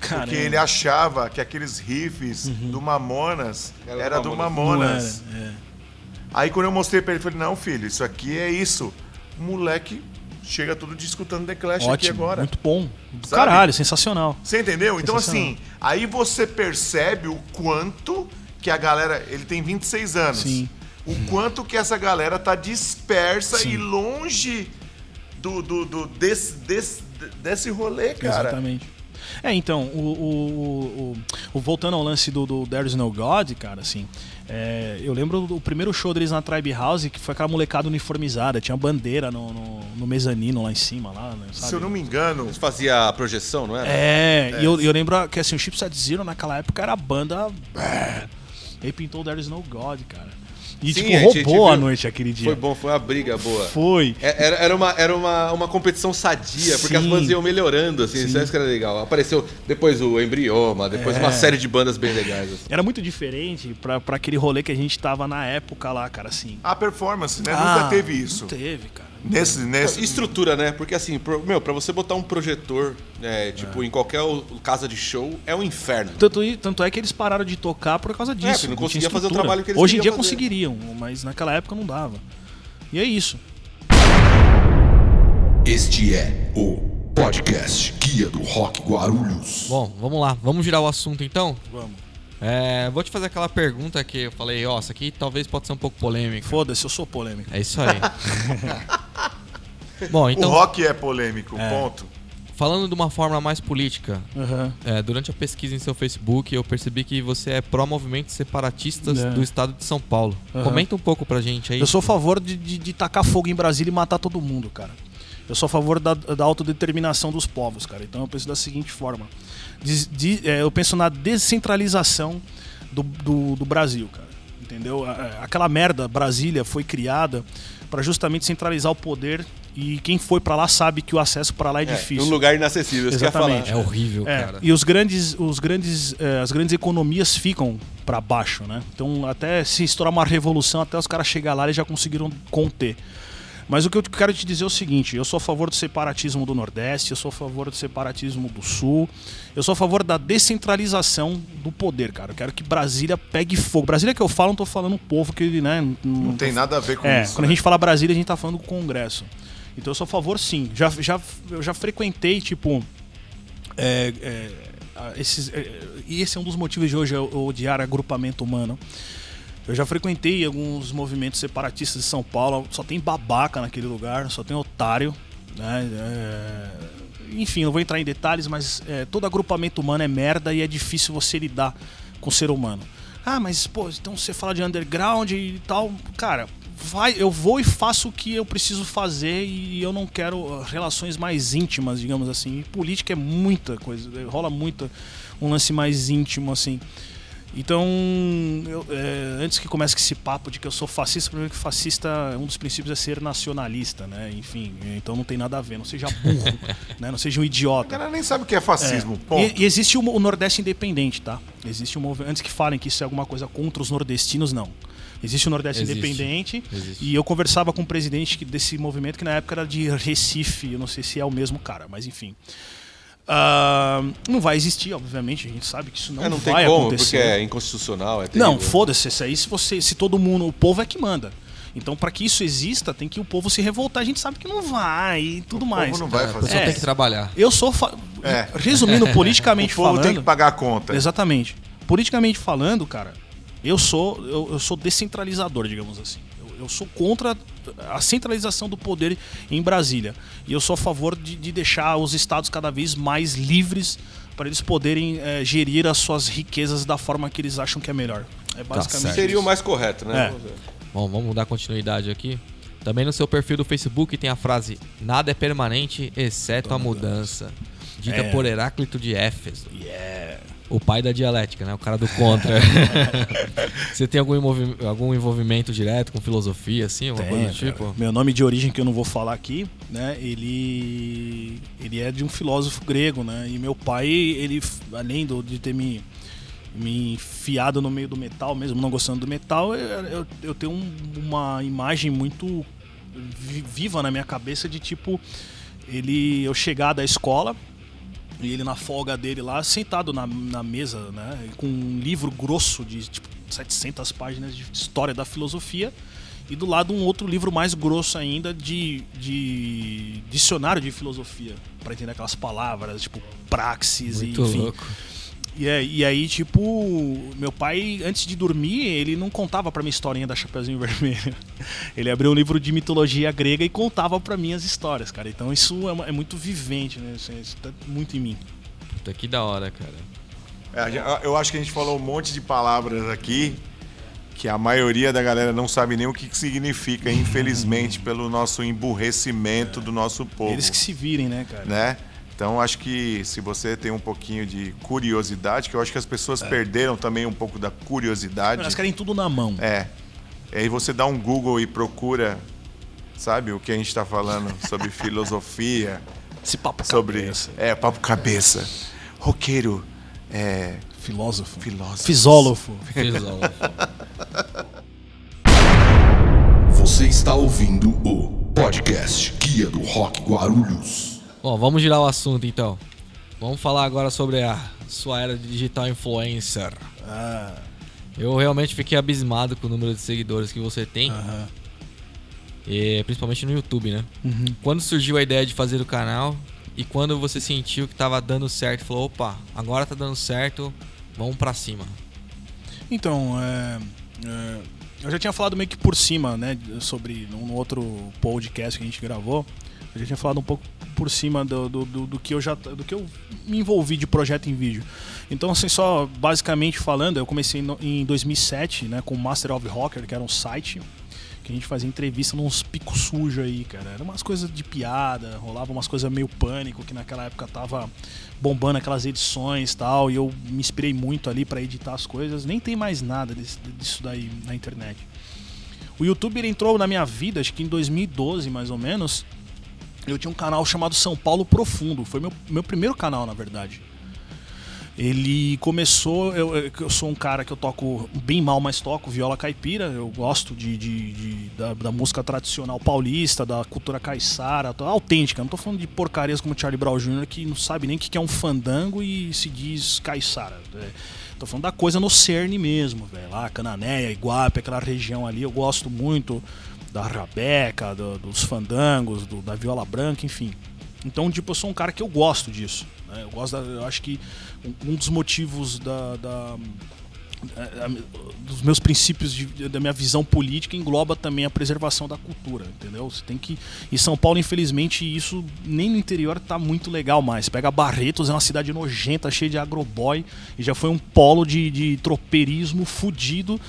Caramba. Porque ele achava que aqueles riffs do Mamonas Era era, do Mamonas. Era, é. Aí quando eu mostrei pra ele, eu falei, não, filho, isso aqui é isso. O moleque chega todo dia escutando The Clash aqui Ótimo, agora. muito bom. Do Sabe? Caralho, sensacional. Você entendeu? Então, Sensacional. assim, aí você percebe o quanto que a galera. Ele tem 26 anos. Sim. O quanto que essa galera tá dispersa Sim. e longe do, do, do- desse, desse, desse rolê, cara. Exatamente. É, então, o, o, o- o- voltando ao lance do, do There's No God, cara, assim, é, eu lembro do primeiro show deles na Tribe House, que foi aquela molecada uniformizada, tinha bandeira no, no, no mezanino lá em cima, lá, né, sabe? Se eu não me engano, Eles faziam a projeção, não era? É, e eu, eu lembro que assim, o Chipset Zero naquela época era a banda. Ele pintou o There's No God, cara. E Sim, tipo, a roubou a viu. noite aquele dia. Foi bom, foi uma briga boa. Foi. É- Era, era, uma, era uma, uma competição sadia, porque as bandas iam melhorando, assim, isso é isso que era legal. Apareceu depois o Embrioma, depois É. uma série de bandas bem legais. assim. Era muito diferente pra, pra aquele rolê que a gente tava na época lá, cara, assim. a performance, né? Ah, Nunca teve isso. Não teve, cara. Nesse, nesse. Estrutura, né? Porque assim, pro- meu, pra você botar um projetor, é, tipo, em qualquer casa de show, é um inferno. Tanto, tanto é que eles pararam de tocar por causa disso. porque não tinha conseguia fazer o trabalho que eles Hoje em dia fazer. conseguiriam, mas naquela época não dava. E é isso. Este é o podcast Guia do Rock Guarulhos. Bom, vamos lá. Vamos girar o assunto então? Vamos. É, vou te fazer aquela pergunta que eu falei, ó, isso aqui talvez pode ser um pouco polêmica. Foda-se, eu sou polêmico. É isso aí. Bom, então, o rock é polêmico, É. ponto. falando de uma forma mais política, Aham. é, durante a pesquisa em seu Facebook, eu percebi que você é pró-movimentos separatistas É. do estado de São Paulo. Aham. Comenta um pouco pra gente aí. Eu sou a favor de, de, de tacar fogo em Brasília e matar todo mundo, cara. Eu sou a favor da, da autodeterminação dos povos, cara. Então eu penso da seguinte forma: Des- de- é, eu penso na descentralização do, do, do Brasil, cara. Entendeu? Aquela merda, Brasília, foi criada para justamente centralizar o poder e quem foi pra lá sabe que o acesso pra lá é, É, difícil. um lugar inacessível. Exatamente. É horrível, É, cara. e os grandes, os grandes, eh, as grandes economias ficam para baixo, né? Então até se estourar uma revolução, até os caras chegar lá eles já conseguiram conter. Mas o que eu quero te dizer é o seguinte: eu sou a favor do separatismo do Nordeste, eu sou a favor do separatismo do Sul, eu sou a favor da descentralização do poder, cara. Eu quero que Brasília pegue fogo. Brasília que eu falo, não tô falando o povo que, né? Não tem nada a ver com É, isso. quando a né? gente fala Brasília, a gente tá falando do Congresso. Então eu sou a favor, sim. Já, já, eu já frequentei, tipo. é, é, a- esses, é, e esse é um dos motivos de hoje eu odiar agrupamento humano. Eu já frequentei alguns movimentos separatistas de São Paulo, só tem babaca naquele lugar, só tem otário. Né? É, enfim, não vou entrar em detalhes, mas é, todo agrupamento humano é merda e é difícil você lidar com o ser humano. Ah, mas pô, então você fala de underground e tal. Cara, vai, eu vou e faço o que eu preciso fazer e eu não quero uh, relações mais íntimas, digamos assim. E política é muita coisa, rola muito um lance mais íntimo, assim. Então, eu, é, antes que comece esse papo de que eu sou fascista, primeiro que fascista, um dos princípios é ser nacionalista, né? Enfim, então não tem nada a ver. Não seja burro, né? Não seja um A idiota. galera nem sabe o que é fascismo. É. ponto. E, e existe o, o Nordeste independente, tá? Existe um movimento. Antes que falem que isso é alguma coisa contra os nordestinos, não. Existe o Nordeste Existe. independente. Existe. E eu conversava com o presidente desse movimento, que na época era de Recife. Eu não sei se é o mesmo cara, mas enfim. Ah, não vai existir, obviamente. A gente sabe que isso não, É, não tem vai como, acontecer. porque é inconstitucional. É terrível. Não, foda-se, isso aí se você, se todo mundo, o povo é que manda. Então, para que isso exista, tem que o povo se revoltar. A gente sabe que não vai e tudo O mais. povo não vai A fazer. pessoa É. tem que trabalhar. Eu sou, fa- É. resumindo politicamente O povo falando, tem que pagar a conta. Exatamente. Politicamente falando, cara, eu sou eu, eu sou descentralizador, digamos assim. Eu, sou contra a centralização do poder em Brasília. E eu sou a favor de, de deixar os estados cada vez mais livres para eles poderem eh, gerir as suas riquezas da forma que eles acham que é melhor. É basicamente certo. Seria o mais correto, né? É. Vamos ver. Bom, vamos dar continuidade aqui. Também no seu perfil do Facebook tem a frase Nada é permanente, exceto a mudança. Dita É. por Heráclito de Éfeso. Yeah. O pai da dialética, né? O cara do contra. Você tem algum, algum envolvimento direto com filosofia, assim? Alguma Tem, coisa do cara. tipo? Meu nome de origem que eu não vou falar aqui, né? Ele ele é de um filósofo grego, né? E meu pai, ele além do- de ter me me enfiado no meio do metal, mesmo não gostando do metal, eu, eu, eu tenho um- uma imagem muito vi- viva na minha cabeça de tipo ele eu chegar da escola e ele na folga dele lá, sentado na, na mesa, né? Com um livro grosso de tipo 700 páginas de história da filosofia. E do lado um outro livro mais grosso ainda de, de dicionário de filosofia. Pra entender aquelas palavras, tipo praxis Muito e enfim. louco. E, é- e aí, tipo, meu pai, antes de dormir, ele não contava pra mim a historinha da Chapeuzinho Vermelho. Ele abriu um livro de mitologia grega e contava pra mim as histórias, cara. Então isso é, é muito vivente, né? Isso, isso tá muito em mim. Puta, que da hora, cara. É, eu acho que a gente falou um monte de palavras aqui que a maioria da galera não sabe nem o que, que significa, infelizmente, pelo nosso emburrecimento do nosso povo. Eles que se virem, né, cara? né? Então acho que se você tem um pouquinho de curiosidade, que eu acho que as pessoas perderam também um pouco da curiosidade. Elas querem tudo na mão. É. Aí você dá um Google e procura, sabe, o que a gente está falando sobre filosofia, Esse papo sobre. cabeça. É, papo cabeça. Roqueiro, é. Filósofo. Filósofo. Fisólogo. Filósofo. Você está ouvindo o podcast Guia do Rock Guarulhos. Bom, vamos girar o assunto então. Vamos falar agora sobre a sua era de digital influencer. Ah, Eu realmente fiquei abismado com o número de seguidores que você tem, aham. e principalmente no YouTube, né? Uhum. Quando surgiu a ideia de fazer o canal e quando você sentiu que tava dando certo, falou, opa, agora tá dando certo, vamos pra cima. Então, é, é, eu já tinha falado meio que por cima, né, sobre num outro podcast que a gente gravou. Eu já tinha falado um pouco por cima do, do, do- do que eu já do que eu me envolvi de projeto em vídeo. Então, assim, só basicamente falando, eu comecei no- em 2007, né, com o Master of Rocker, que era um site que a gente fazia entrevista nos picos sujos aí, cara. Era umas coisas de piada, rolava umas coisas meio pânico, que naquela época tava bombando aquelas edições tal, e eu me inspirei muito ali pra editar as coisas. Nem tem mais nada disso daí na internet. O YouTube entrou na minha vida, acho que em 2012 mais ou menos. Eu tinha um canal chamado São Paulo Profundo. Foi meu, meu primeiro canal, na verdade. Ele começou. Eu, eu- sou um cara que eu toco bem mal, mas toco viola caipira. Eu gosto de, de- de- da, da música tradicional paulista, da cultura caiçara, autêntica. Não tô falando de porcarias como Charlie Brown Jr., que não sabe nem o que que é um fandango e se diz caiçara. É, tô falando da coisa no cerne mesmo, velho. Lá, Cananéia, Iguape, aquela região ali. Eu gosto muito da rabeca, do- dos fandangos, do- da viola branca, enfim. Então, tipo, eu sou um cara que eu gosto disso. né? Eu gosto da, eu acho que um, dos motivos da, da- é, é, dos meus princípios de- da minha visão política engloba também a preservação da cultura, entendeu? Você tem que em São Paulo, infelizmente, isso nem no interior tá muito legal mais. Pega Barretos, é uma cidade nojenta, cheia de agroboy e já foi um polo de, de tropeirismo fudido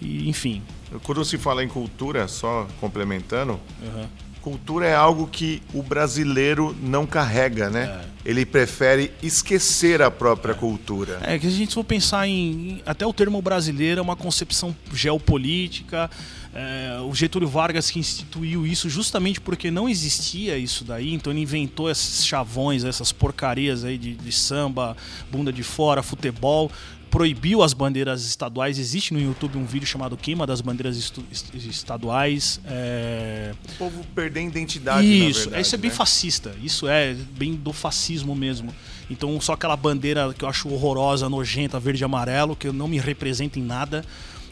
E, enfim. Quando se fala em cultura, só complementando, Aham. cultura é algo que o brasileiro não carrega, né? Ele prefere esquecer a própria cultura. É que a gente for pensar em. em- Até o termo brasileiro é uma concepção geopolítica. é, o Getúlio Vargas que instituiu isso justamente porque não existia isso daí, então ele inventou esses chavões, essas porcarias aí de, de samba, bunda de fora, futebol. Proibiu as bandeiras estaduais. Existe no YouTube um vídeo chamado Queima das Bandeiras estu- Estaduais. é, O povo perder a identidade, isso, na verdade, isso é bem né? fascista. Isso é bem do fascismo mesmo. Então, só aquela bandeira que eu acho horrorosa, nojenta, verde e amarelo, que não me representa em nada.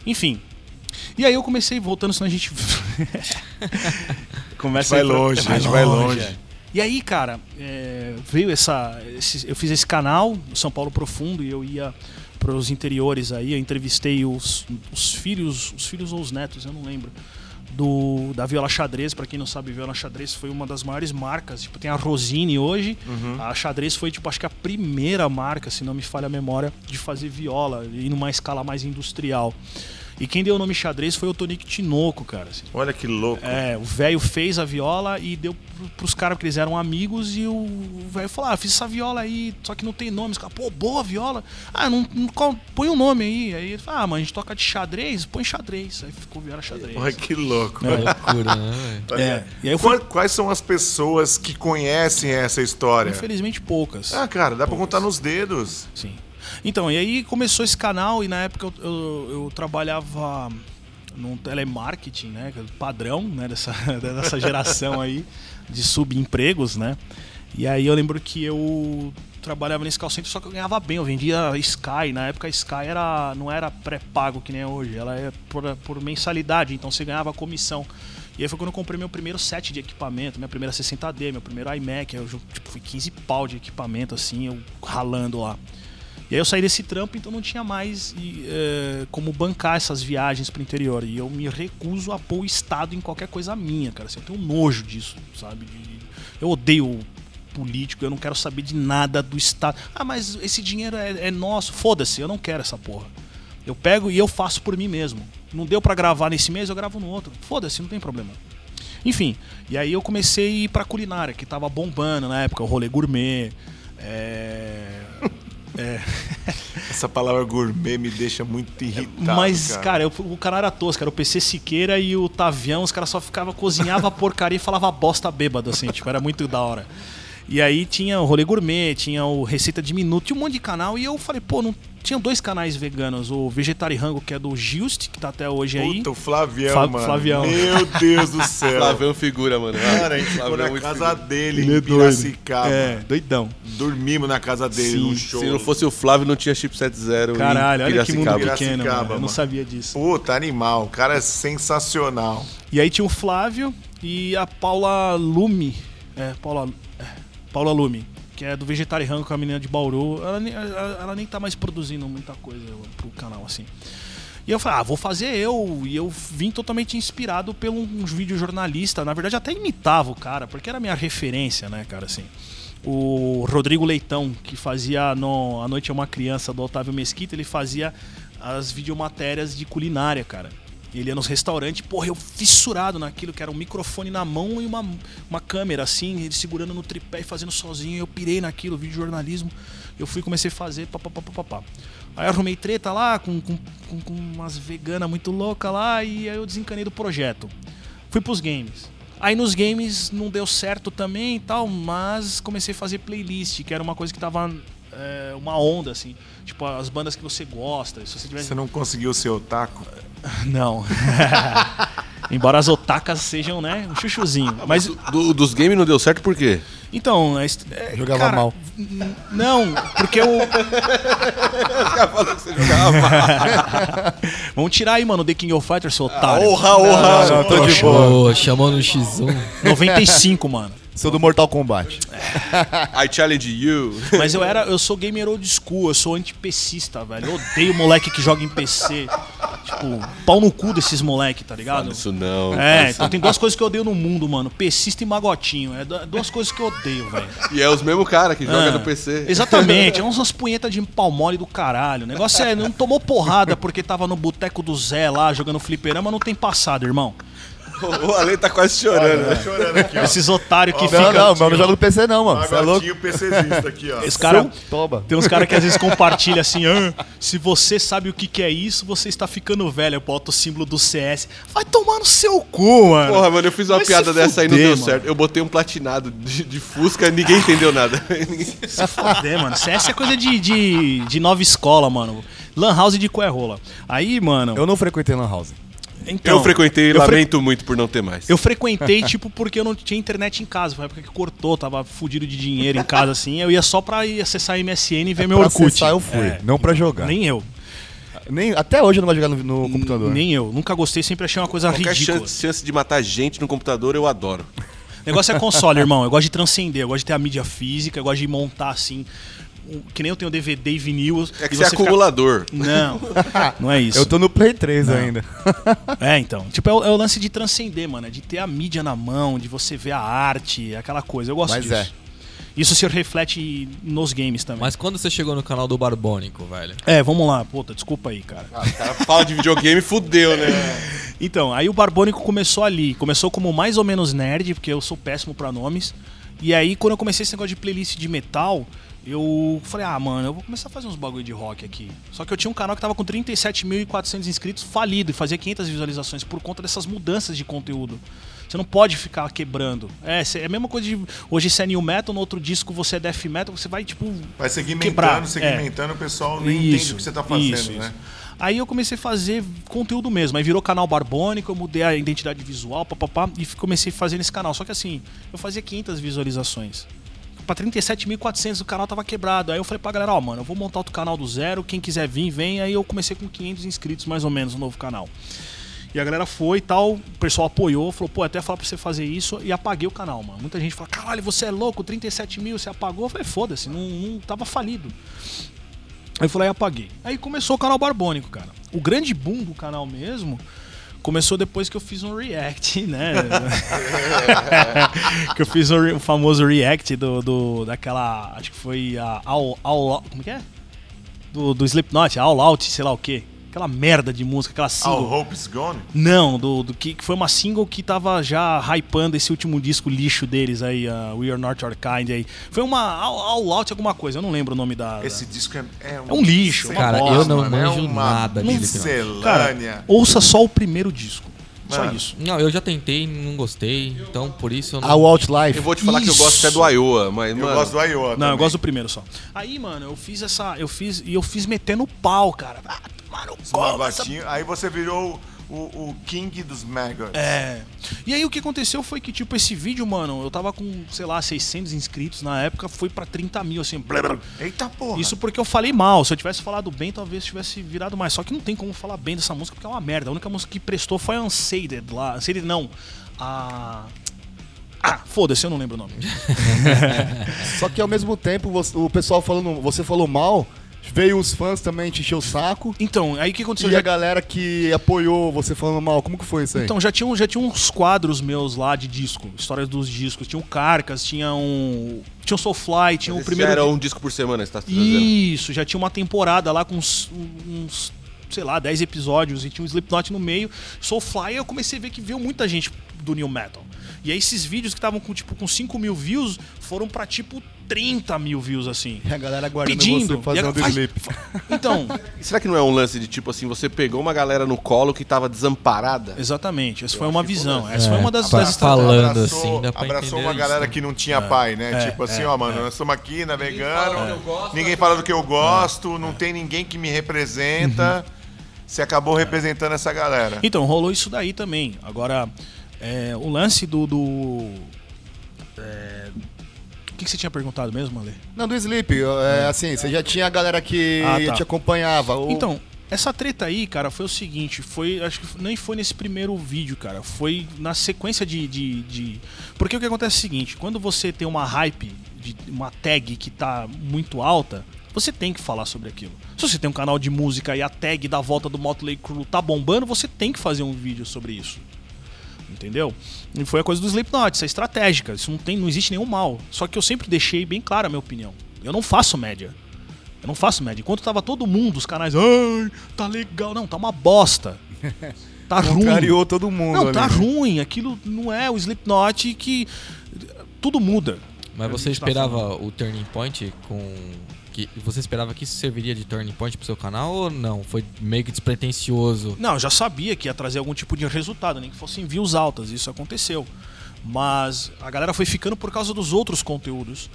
Enfim. E aí eu comecei, voltando, senão a gente. Começa vai aí pra- longe, a gente vai longe. é. E aí, cara, é, veio essa. esse- eu fiz esse canal, São Paulo Profundo, e eu ia para os interiores aí, eu entrevistei os, os filhos, os filhos ou os netos, eu não lembro do da Viola Xadrez, pra quem não sabe, Viola Xadrez foi uma das maiores marcas. Tipo, tem a Rosine hoje. A Xadrez foi, tipo, acho que a primeira marca, se não me falha a memória, de fazer viola e numa escala mais industrial. E quem deu o nome xadrez foi o Tonico Tinoco, cara. assim. Olha que louco. É, o velho fez a viola e deu pro- pros caras, porque eles eram amigos, e o velho falou: Ah, fiz essa viola aí, só que não tem nome. Os caras, pô, boa viola. Ah, não, não- põe um nome aí. Aí ele falou: Ah, mas a gente toca de xadrez, põe xadrez. Aí ficou viola xadrez. Olha que louco. Que loucura, né, velho? É, e aí eu fui, Qua- Quais são as pessoas que conhecem essa história? infelizmente, poucas. Ah, cara, dá pra contar nos dedos. Sim. Então, e aí começou esse canal e na época eu, eu, eu trabalhava num telemarketing, né? é Padrão, né? Dessa, dessa geração aí de subempregos, né? E aí eu lembro que eu trabalhava nesse call center, só que eu ganhava bem, eu vendia Sky, na época a Sky era, não era pré-pago que nem hoje, ela é por, por mensalidade, então você ganhava comissão. E aí foi quando eu comprei meu primeiro set de equipamento, minha primeira 60D, meu primeiro iMac, eu tipo, fui 15 pau de equipamento assim, eu ralando lá. E aí eu saí desse trampo, então não tinha mais e, é, como bancar essas viagens pro interior. E eu me recuso a pôr o Estado em qualquer coisa minha, cara. Assim, eu tenho nojo disso, sabe? Eu odeio político, eu não quero saber de nada do Estado. Ah, mas esse dinheiro é, é nosso. Foda-se, eu não quero essa porra. Eu pego e eu faço por mim mesmo. Não deu pra gravar nesse mês, eu gravo no outro. Foda-se, não tem problema. Enfim, e aí eu comecei a ir pra culinária, que tava bombando na época, o rolê gourmet. É. Essa palavra gourmet me deixa muito irritado. Mas, cara, eu- o canal era tosco, era o PC Siqueira e o Tavião, os caras só ficavam, cozinhava porcaria e falava bosta bêbado, assim, tipo, era muito da hora. E aí tinha o Rolê Gourmet, tinha o Receita de Minuto, tinha um monte de canal, e eu falei, pô, não. Tinha dois canais veganos, o Vegetari Rango, que é do Gilst, que tá até hoje aí. Puta, o Flavião, Fa- mano. Flavião. Meu Deus do céu. Flavião figura, mano. Cara, a gente ficou é na muito casa figura. dele, Ele é em Piracicaba. É, doidão. Dormimos na casa dele, Sim, num show. Se não fosse o Flávio, não tinha chipset zero. Caralho, olha que mundo pequeno, Piracicaba, mano. Eu não sabia disso. Puta, animal. O cara é sensacional. E aí tinha o Flávio e a Paula Lume. É, Paula, é, Paula Lume, que é do Vegetari Rango, com a menina de Bauru. Ela, ela, ela nem tá mais produzindo muita coisa pro canal, assim. E eu falei, ah, vou fazer eu. E eu vim totalmente inspirado pelo um vídeo jornalista. Na verdade, até imitava o cara, porque era minha referência, né, cara, assim. O Rodrigo Leitão, que fazia no A Noite é uma Criança, do Otávio Mesquita, ele fazia as videomatérias de culinária, cara. Ele ia nos restaurantes, porra, eu fissurado naquilo, que era um microfone na mão e uma, uma câmera, assim, ele segurando no tripé e fazendo sozinho. Eu pirei naquilo, vídeo jornalismo. Eu fui comecei a fazer, papapá. Aí arrumei treta lá com, com, com, com umas veganas muito loucas lá e aí eu desencanei do projeto. Fui pros games. Aí nos games não deu certo também e tal, mas comecei a fazer playlist, que era uma coisa que tava é, uma onda, assim. Tipo, as bandas que você gosta. Se você tivesse. Você não conseguiu ser otaku? Não. Embora as otakas sejam, né, um chuchuzinho. Mas, Do- do- dos games não deu certo por quê? então... é é, Jogava cara, mal. Não, porque eu... Você jogava mal. Vamos tirar aí, mano, o The King of Fighters, seu otário. Orra, orra. Não, tô de boa. Chamou no X1. 95, mano. Sou do Mortal Kombat. I challenge you. Mas eu era, eu sou gamer old school, eu sou antipecista, velho. Eu odeio moleque que joga em PC. Tipo, pau no cu desses moleque, tá ligado? Isso não. É, então tem duas coisas que eu odeio no mundo, mano. Pecista e magotinho. É du- duas coisas que eu odeio, velho. E é os mesmos cara que joga Ah, no PC. Exatamente, é umas punhetas de pau mole do caralho. O negócio é, não tomou porrada porque tava no boteco do Zé lá jogando fliperama, não tem passado, irmão. O Ale tá quase chorando, né? Chorando aqui, ó. Esses otários que Não, ficam. não, mas eu não jogo no PC não, mano. Você é louco? PCzista aqui, ó. Esse cara, Toba. tem uns caras que às vezes compartilham assim, ah, se você sabe o que, que é isso, você está ficando velho. Eu boto o símbolo do CS. Vai tomar no seu cu, mano. Porra, mano, eu fiz uma Vai piada dessa aí não fuder, deu mano. certo. Eu botei um platinado de, de Fusca e ninguém entendeu nada. Se foder, mano. CS é coisa de, de, de nova escola, mano. Lan House de Coerrola. Aí, mano. Eu não frequentei Lan House. Então, eu frequentei e eu fre- lamento muito por não ter mais. Eu frequentei, tipo, porque eu não tinha internet em casa. Foi uma época que cortou, tava fudido de dinheiro em casa, assim. Eu ia só pra ir acessar a MSN e ver meu Pra Orkut. acessar eu fui, É, não pra jogar. Nem, Nem eu. até hoje eu não vou jogar no, no computador. Nem eu. Nunca gostei, sempre achei uma coisa Qualquer ridícula. chance, chance de matar gente no computador, eu adoro. O negócio é console, irmão. Eu gosto de transcender, eu gosto de ter a mídia física, eu gosto de montar assim. Que nem eu tenho DVD e vinil. É que e você é fica- acumulador. Não, não é isso. Eu tô no Play 3 ainda. É, então. Tipo, é o, é o lance de transcender, mano. É de ter a mídia na mão, de você ver a arte, aquela coisa. Eu gosto Mas disso. é. Isso se reflete nos games também. Mas quando você chegou no canal do Barbônico, velho? É, vamos lá. Puta, desculpa aí, cara. Ah, o cara fala de videogame, fudeu, né? Então, aí o Barbônico começou ali. Começou como mais ou menos nerd, porque eu sou péssimo pra nomes. E aí, quando eu comecei esse negócio de playlist de metal, eu falei, ah, mano, eu vou começar a fazer uns bagulho de rock aqui. Só que eu tinha um canal que tava com 37.400 inscritos, falido, e fazia 500 visualizações por conta dessas mudanças de conteúdo. Você não pode ficar quebrando. É, é a mesma coisa de. Hoje você é new metal, no outro disco você é death metal, você vai, tipo. Vai segmentando, Quebrar, segmentando, o pessoal não entende o que você tá fazendo, isso, né? isso. Aí eu comecei a fazer conteúdo mesmo. Aí virou canal Barbônico, eu mudei a identidade visual, papapá, e comecei a fazer nesse canal. Só que assim, eu fazia 500 visualizações. Pra 37.400 o canal tava quebrado. Aí eu falei pra galera, ó, mano, eu vou montar outro canal do zero, quem quiser vir, vem. Aí eu comecei com 500 inscritos mais ou menos no novo canal. E a galera foi e tal, o pessoal apoiou, falou, pô, até falar pra você fazer isso e apaguei o canal, mano. Muita gente fala, caralho, você é louco, 37 mil, você apagou. Eu falei, foda-se, não, não tava falido. Aí eu falei, apaguei. Aí começou o canal Barbônico, cara. O grande boom do canal mesmo começou depois que eu fiz um react, né? que eu fiz o, famoso react do, do- daquela. Acho que foi a All, All Como que é? Do, do Slipknot, All Out, sei lá o quê. Aquela merda de música, aquela single. All Hope's Gone? Não, do, do que, que foi uma single que tava já hypando esse último disco lixo deles aí, a We Are Not Your Kind aí. Foi uma All, All Out alguma coisa, eu não lembro o nome da. da- Esse disco é, é É um lixo, uma Cara, bosta, eu não mano, é manjo uma nada de Slipknot. Cara, ouça só o primeiro disco. Só Mano. isso. Não, eu já tentei, não gostei, então por isso eu não. A Outlife. Eu vou te falar que eu gosto até do Iowa, mas, Eu mano, gosto do Iowa Não, eu também. gosto do primeiro só. Aí, mano, eu fiz essa. Eu fiz. E eu fiz metendo pau, cara. Ah, tomar no Os cu, essa. Aí você virou o, o King dos Maggots. É. E aí o que aconteceu foi que, tipo, esse vídeo, mano, eu tava com, sei lá, 600 inscritos na época, foi pra 30 mil, assim. blá, blá. Eita porra. Isso porque eu falei mal. Se eu tivesse falado bem, talvez tivesse virado mais. Só que não tem como falar bem dessa música porque é uma merda. A única música que prestou foi a Unsated lá. Unsated não. A. Ah, foda-se, eu não lembro o nome. Só que ao mesmo tempo, o pessoal falando, você falou mal, veio os fãs também te encher o saco. Então, aí o que aconteceu? E Já- a galera que apoiou você falando mal, como que foi isso aí? Então, já tinha, já tinha uns quadros meus lá de disco, histórias dos discos. Tinha o Carcas, tinha um. Tinha o Soulfly, tinha o esse primeiro. já era um disco por semana, você tá dizendo. Isso, já tinha uma temporada lá com uns, uns, sei lá, 10 episódios e tinha um Slipknot no meio. Soulfly, eu comecei a ver que veio muita gente do New Metal. E aí esses vídeos que estavam com, tipo, com 5 mil views foram pra, tipo, 30 mil views, assim. E a galera guardando Pedindo. você fazendo faz- sleep. Então, Será que não é um lance de tipo assim, você pegou uma galera no colo que tava desamparada? exatamente, essa foi uma visão. Essa foi uma das, das falando abraçou, assim, dá pra abraçou uma galera isso. que não tinha pai, né? É, tipo assim, é, ó, mano, nós estamos aqui navegando, ninguém fala do que eu gosto, não tem ninguém que me representa. Você acabou representando essa galera. Então, rolou isso daí também. Agora, é, o lance do. do é, o que, que você tinha perguntado mesmo, Ale? Não, do Sleep, é, assim, você já tinha a galera que Ah, tá. te acompanhava. ou- Então, essa treta aí, cara, foi o seguinte, foi. Acho que nem foi nesse primeiro vídeo, cara. Foi na sequência de. de, de- Porque o que acontece é o seguinte, quando você tem uma hype, de uma tag que tá muito alta, você tem que falar sobre aquilo. Se você tem um canal de música e a tag da volta do Motley Crue tá bombando, você tem que fazer um vídeo sobre isso. Entendeu? E foi a coisa do Slipknot, isso é estratégica, isso não, tem, não existe nenhum mal. Só que eu sempre deixei bem clara a minha opinião. Eu não faço média. Eu não faço média. Enquanto tava todo mundo, os canais, ai, tá legal. Não, tá uma bosta. Tá ruim. Todo mundo. Não, ali, tá ruim. Aquilo não é o Slipknot que. Tudo muda. Mas você tá esperava o Turning Point com. Que, você esperava que isso serviria de turning point pro seu canal ou não? Foi meio que despretensioso. Não, eu já sabia que ia trazer algum tipo de resultado, nem que fossem views altas, isso aconteceu. Mas a galera foi ficando por causa dos outros conteúdos.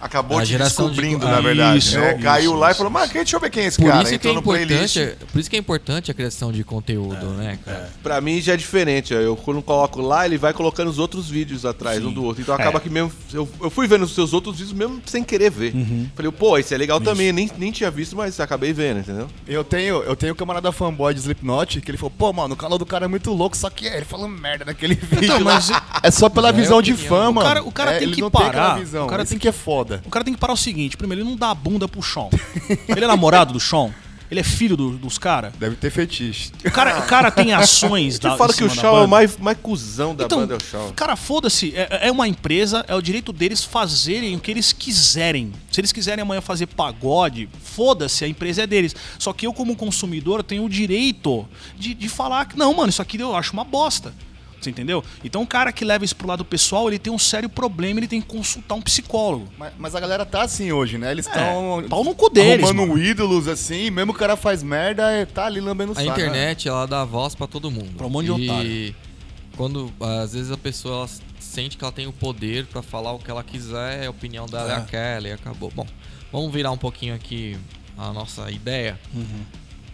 Acabou A te geração de- descobrindo, Ah, na verdade. isso, né? isso, Caiu lá e isso. falou, mas deixa eu ver quem é esse Por cara. isso, que Entrou é no playlist. importante, por isso que é importante a criação de conteúdo, né, cara? Pra mim já é diferente. Eu quando coloco lá, ele vai colocando os outros vídeos atrás um do outro. Então acaba É. que mesmo. Eu, eu fui vendo os seus outros vídeos mesmo sem querer ver. Falei, pô, esse é legal também. Nem, nem tinha visto, mas acabei vendo, entendeu? Eu tenho, eu tenho um camarada fanboy de Slipknot que ele falou, pô, mano, o canal do cara é muito louco, só que ele falando merda naquele vídeo. Então, mas é só pela É visão de fama. O cara- o cara É, tem que Tem parar. visão. O cara Isso tem que é foda. O cara tem que parar o seguinte: primeiro, ele não dá a bunda pro Sean. Ele é namorado do Sean? Ele é filho do- dos caras? Deve ter fetiche. O cara, o cara tem ações Eu da. falo em que o Shaw é o mais, mais cuzão da Então, banda, é o Shaw. Cara, foda-se. É, é uma empresa, é o direito deles fazerem o que eles quiserem. Se eles quiserem amanhã fazer pagode, foda-se, a empresa é deles. Só que eu, como consumidor, tenho o direito de, de falar que, não, mano, isso aqui eu acho uma bosta. Você entendeu? Então o cara que leva isso pro lado pessoal, ele tem um sério problema, ele tem que consultar um psicólogo. Mas, mas a galera tá assim hoje, né? Eles estão. pau no cu deles, Arrumando mano. ídolos assim, mesmo o cara faz merda, é, tá ali lambendo o A saco. internet, ela dá voz pra todo mundo. Pra um monte de e otário. quando às vezes a pessoa ela sente que ela tem o poder pra falar o que ela quiser, a opinião dela é, É. aquela e acabou. Bom, vamos virar um pouquinho aqui a nossa ideia. Uhum.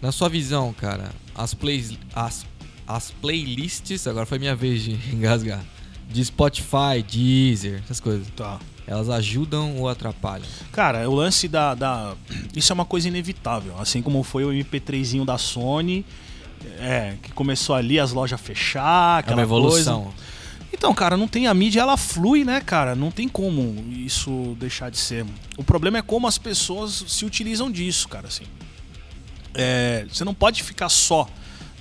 Na sua visão, cara, as plays as as playlists, agora foi minha vez de engasgar. De Spotify, Deezer, essas coisas. Tá. Elas ajudam ou atrapalham? Cara, o lance da, da- Isso é uma coisa inevitável. Assim como foi o MP3zinho da Sony. É, que começou ali as lojas fechar, É aquela uma evolução. coisa. Então, cara, não tem a mídia, ela flui, né, cara? Não tem como isso deixar de ser. O problema é como as pessoas se utilizam disso, cara, assim. É, você não pode ficar só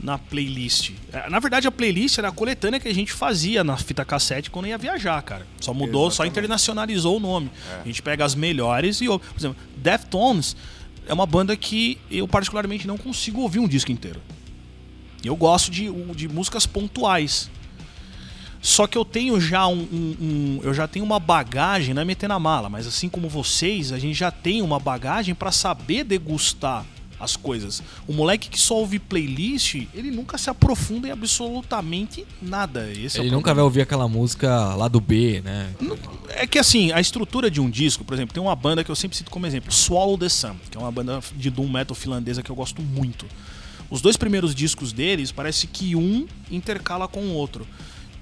na playlist. É, Na verdade, a playlist era a coletânea que a gente fazia na fita cassete quando ia viajar, cara. Só mudou, só internacionalizou o nome. A gente pega as melhores e, por exemplo, Deftones é uma banda que eu particularmente não consigo ouvir um disco inteiro. Eu gosto de, de músicas pontuais. Só que eu tenho já um, um- um- eu já tenho uma bagagem, não é meter na mala, mas assim como vocês, a gente já tem uma bagagem pra saber degustar as coisas. O moleque que só ouve playlist, ele nunca se aprofunda em absolutamente nada. Esse é Ele nunca problema. vai ouvir aquela música lá do B, né? É que assim, a estrutura de um disco, por exemplo, tem uma banda que eu sempre cito como exemplo, Swallow the Sun, que é uma banda de doom metal finlandesa que eu gosto muito. Os dois primeiros discos deles, parece que um intercala com o outro.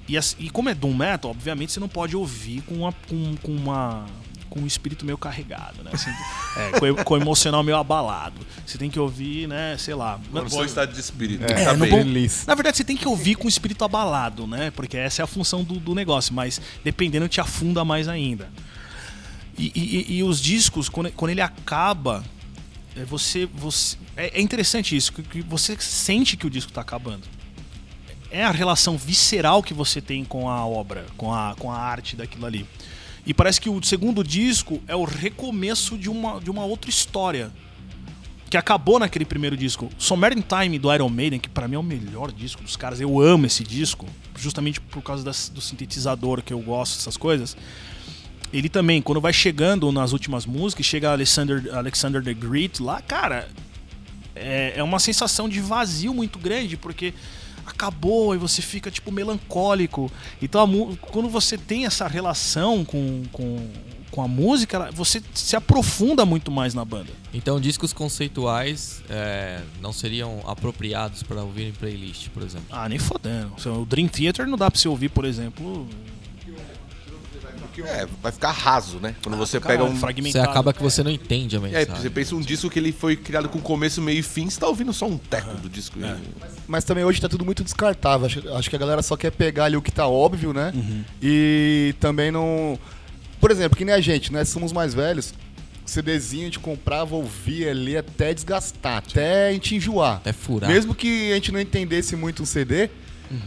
E, e como é doom metal, obviamente você não pode ouvir com uma com, com uma com um espírito meio carregado, né? Assim, é, com, o- com o emocional meio abalado. Você tem que ouvir, né, sei lá. No seu estado de espírito. É, tá bem. bom- na verdade, você tem que ouvir com o espírito abalado, né? Porque essa é a função do, do negócio, mas dependendo te afunda mais ainda. E, e- e os discos, quando, quando ele acaba, é, você, você é, é interessante isso, que, que você sente que o disco está acabando. É a relação visceral que você tem com a obra, com a, com a arte daquilo ali. E parece que o segundo disco é o recomeço de uma, de uma outra história que acabou naquele primeiro disco. Somewhere in Time do Iron Maiden, que pra mim é o melhor disco dos caras. Eu amo esse disco, justamente por causa das- do sintetizador que eu gosto dessas coisas. Ele também, quando vai chegando nas últimas músicas, chega Alexander, Alexander the Great lá, cara, é, é uma sensação de vazio muito grande, porque acabou e você fica, tipo, melancólico. Então, quando você tem essa relação com, com, com a música, ela- você se aprofunda muito mais na banda. Então, discos conceituais é, não seriam apropriados para ouvir em playlist, por exemplo. Ah, nem fodendo. O Dream Theater não dá pra você ouvir, por exemplo. É, vai ficar raso, né? Quando você caralho, pega um. Você acaba que você não entende a É, mensagem. você pensa um disco que ele foi criado com começo, meio e fim, você tá ouvindo só um teco do disco. É. Mas também hoje tá tudo muito descartável. Acho, acho que a galera só quer pegar ali o que tá óbvio, né? E também não. Por exemplo, que nem a gente, né? Somos mais velhos. CDzinho a gente comprava, ouvia ali até desgastar, até a gente enjoar. Até furar. Mesmo que a gente não entendesse muito um CD,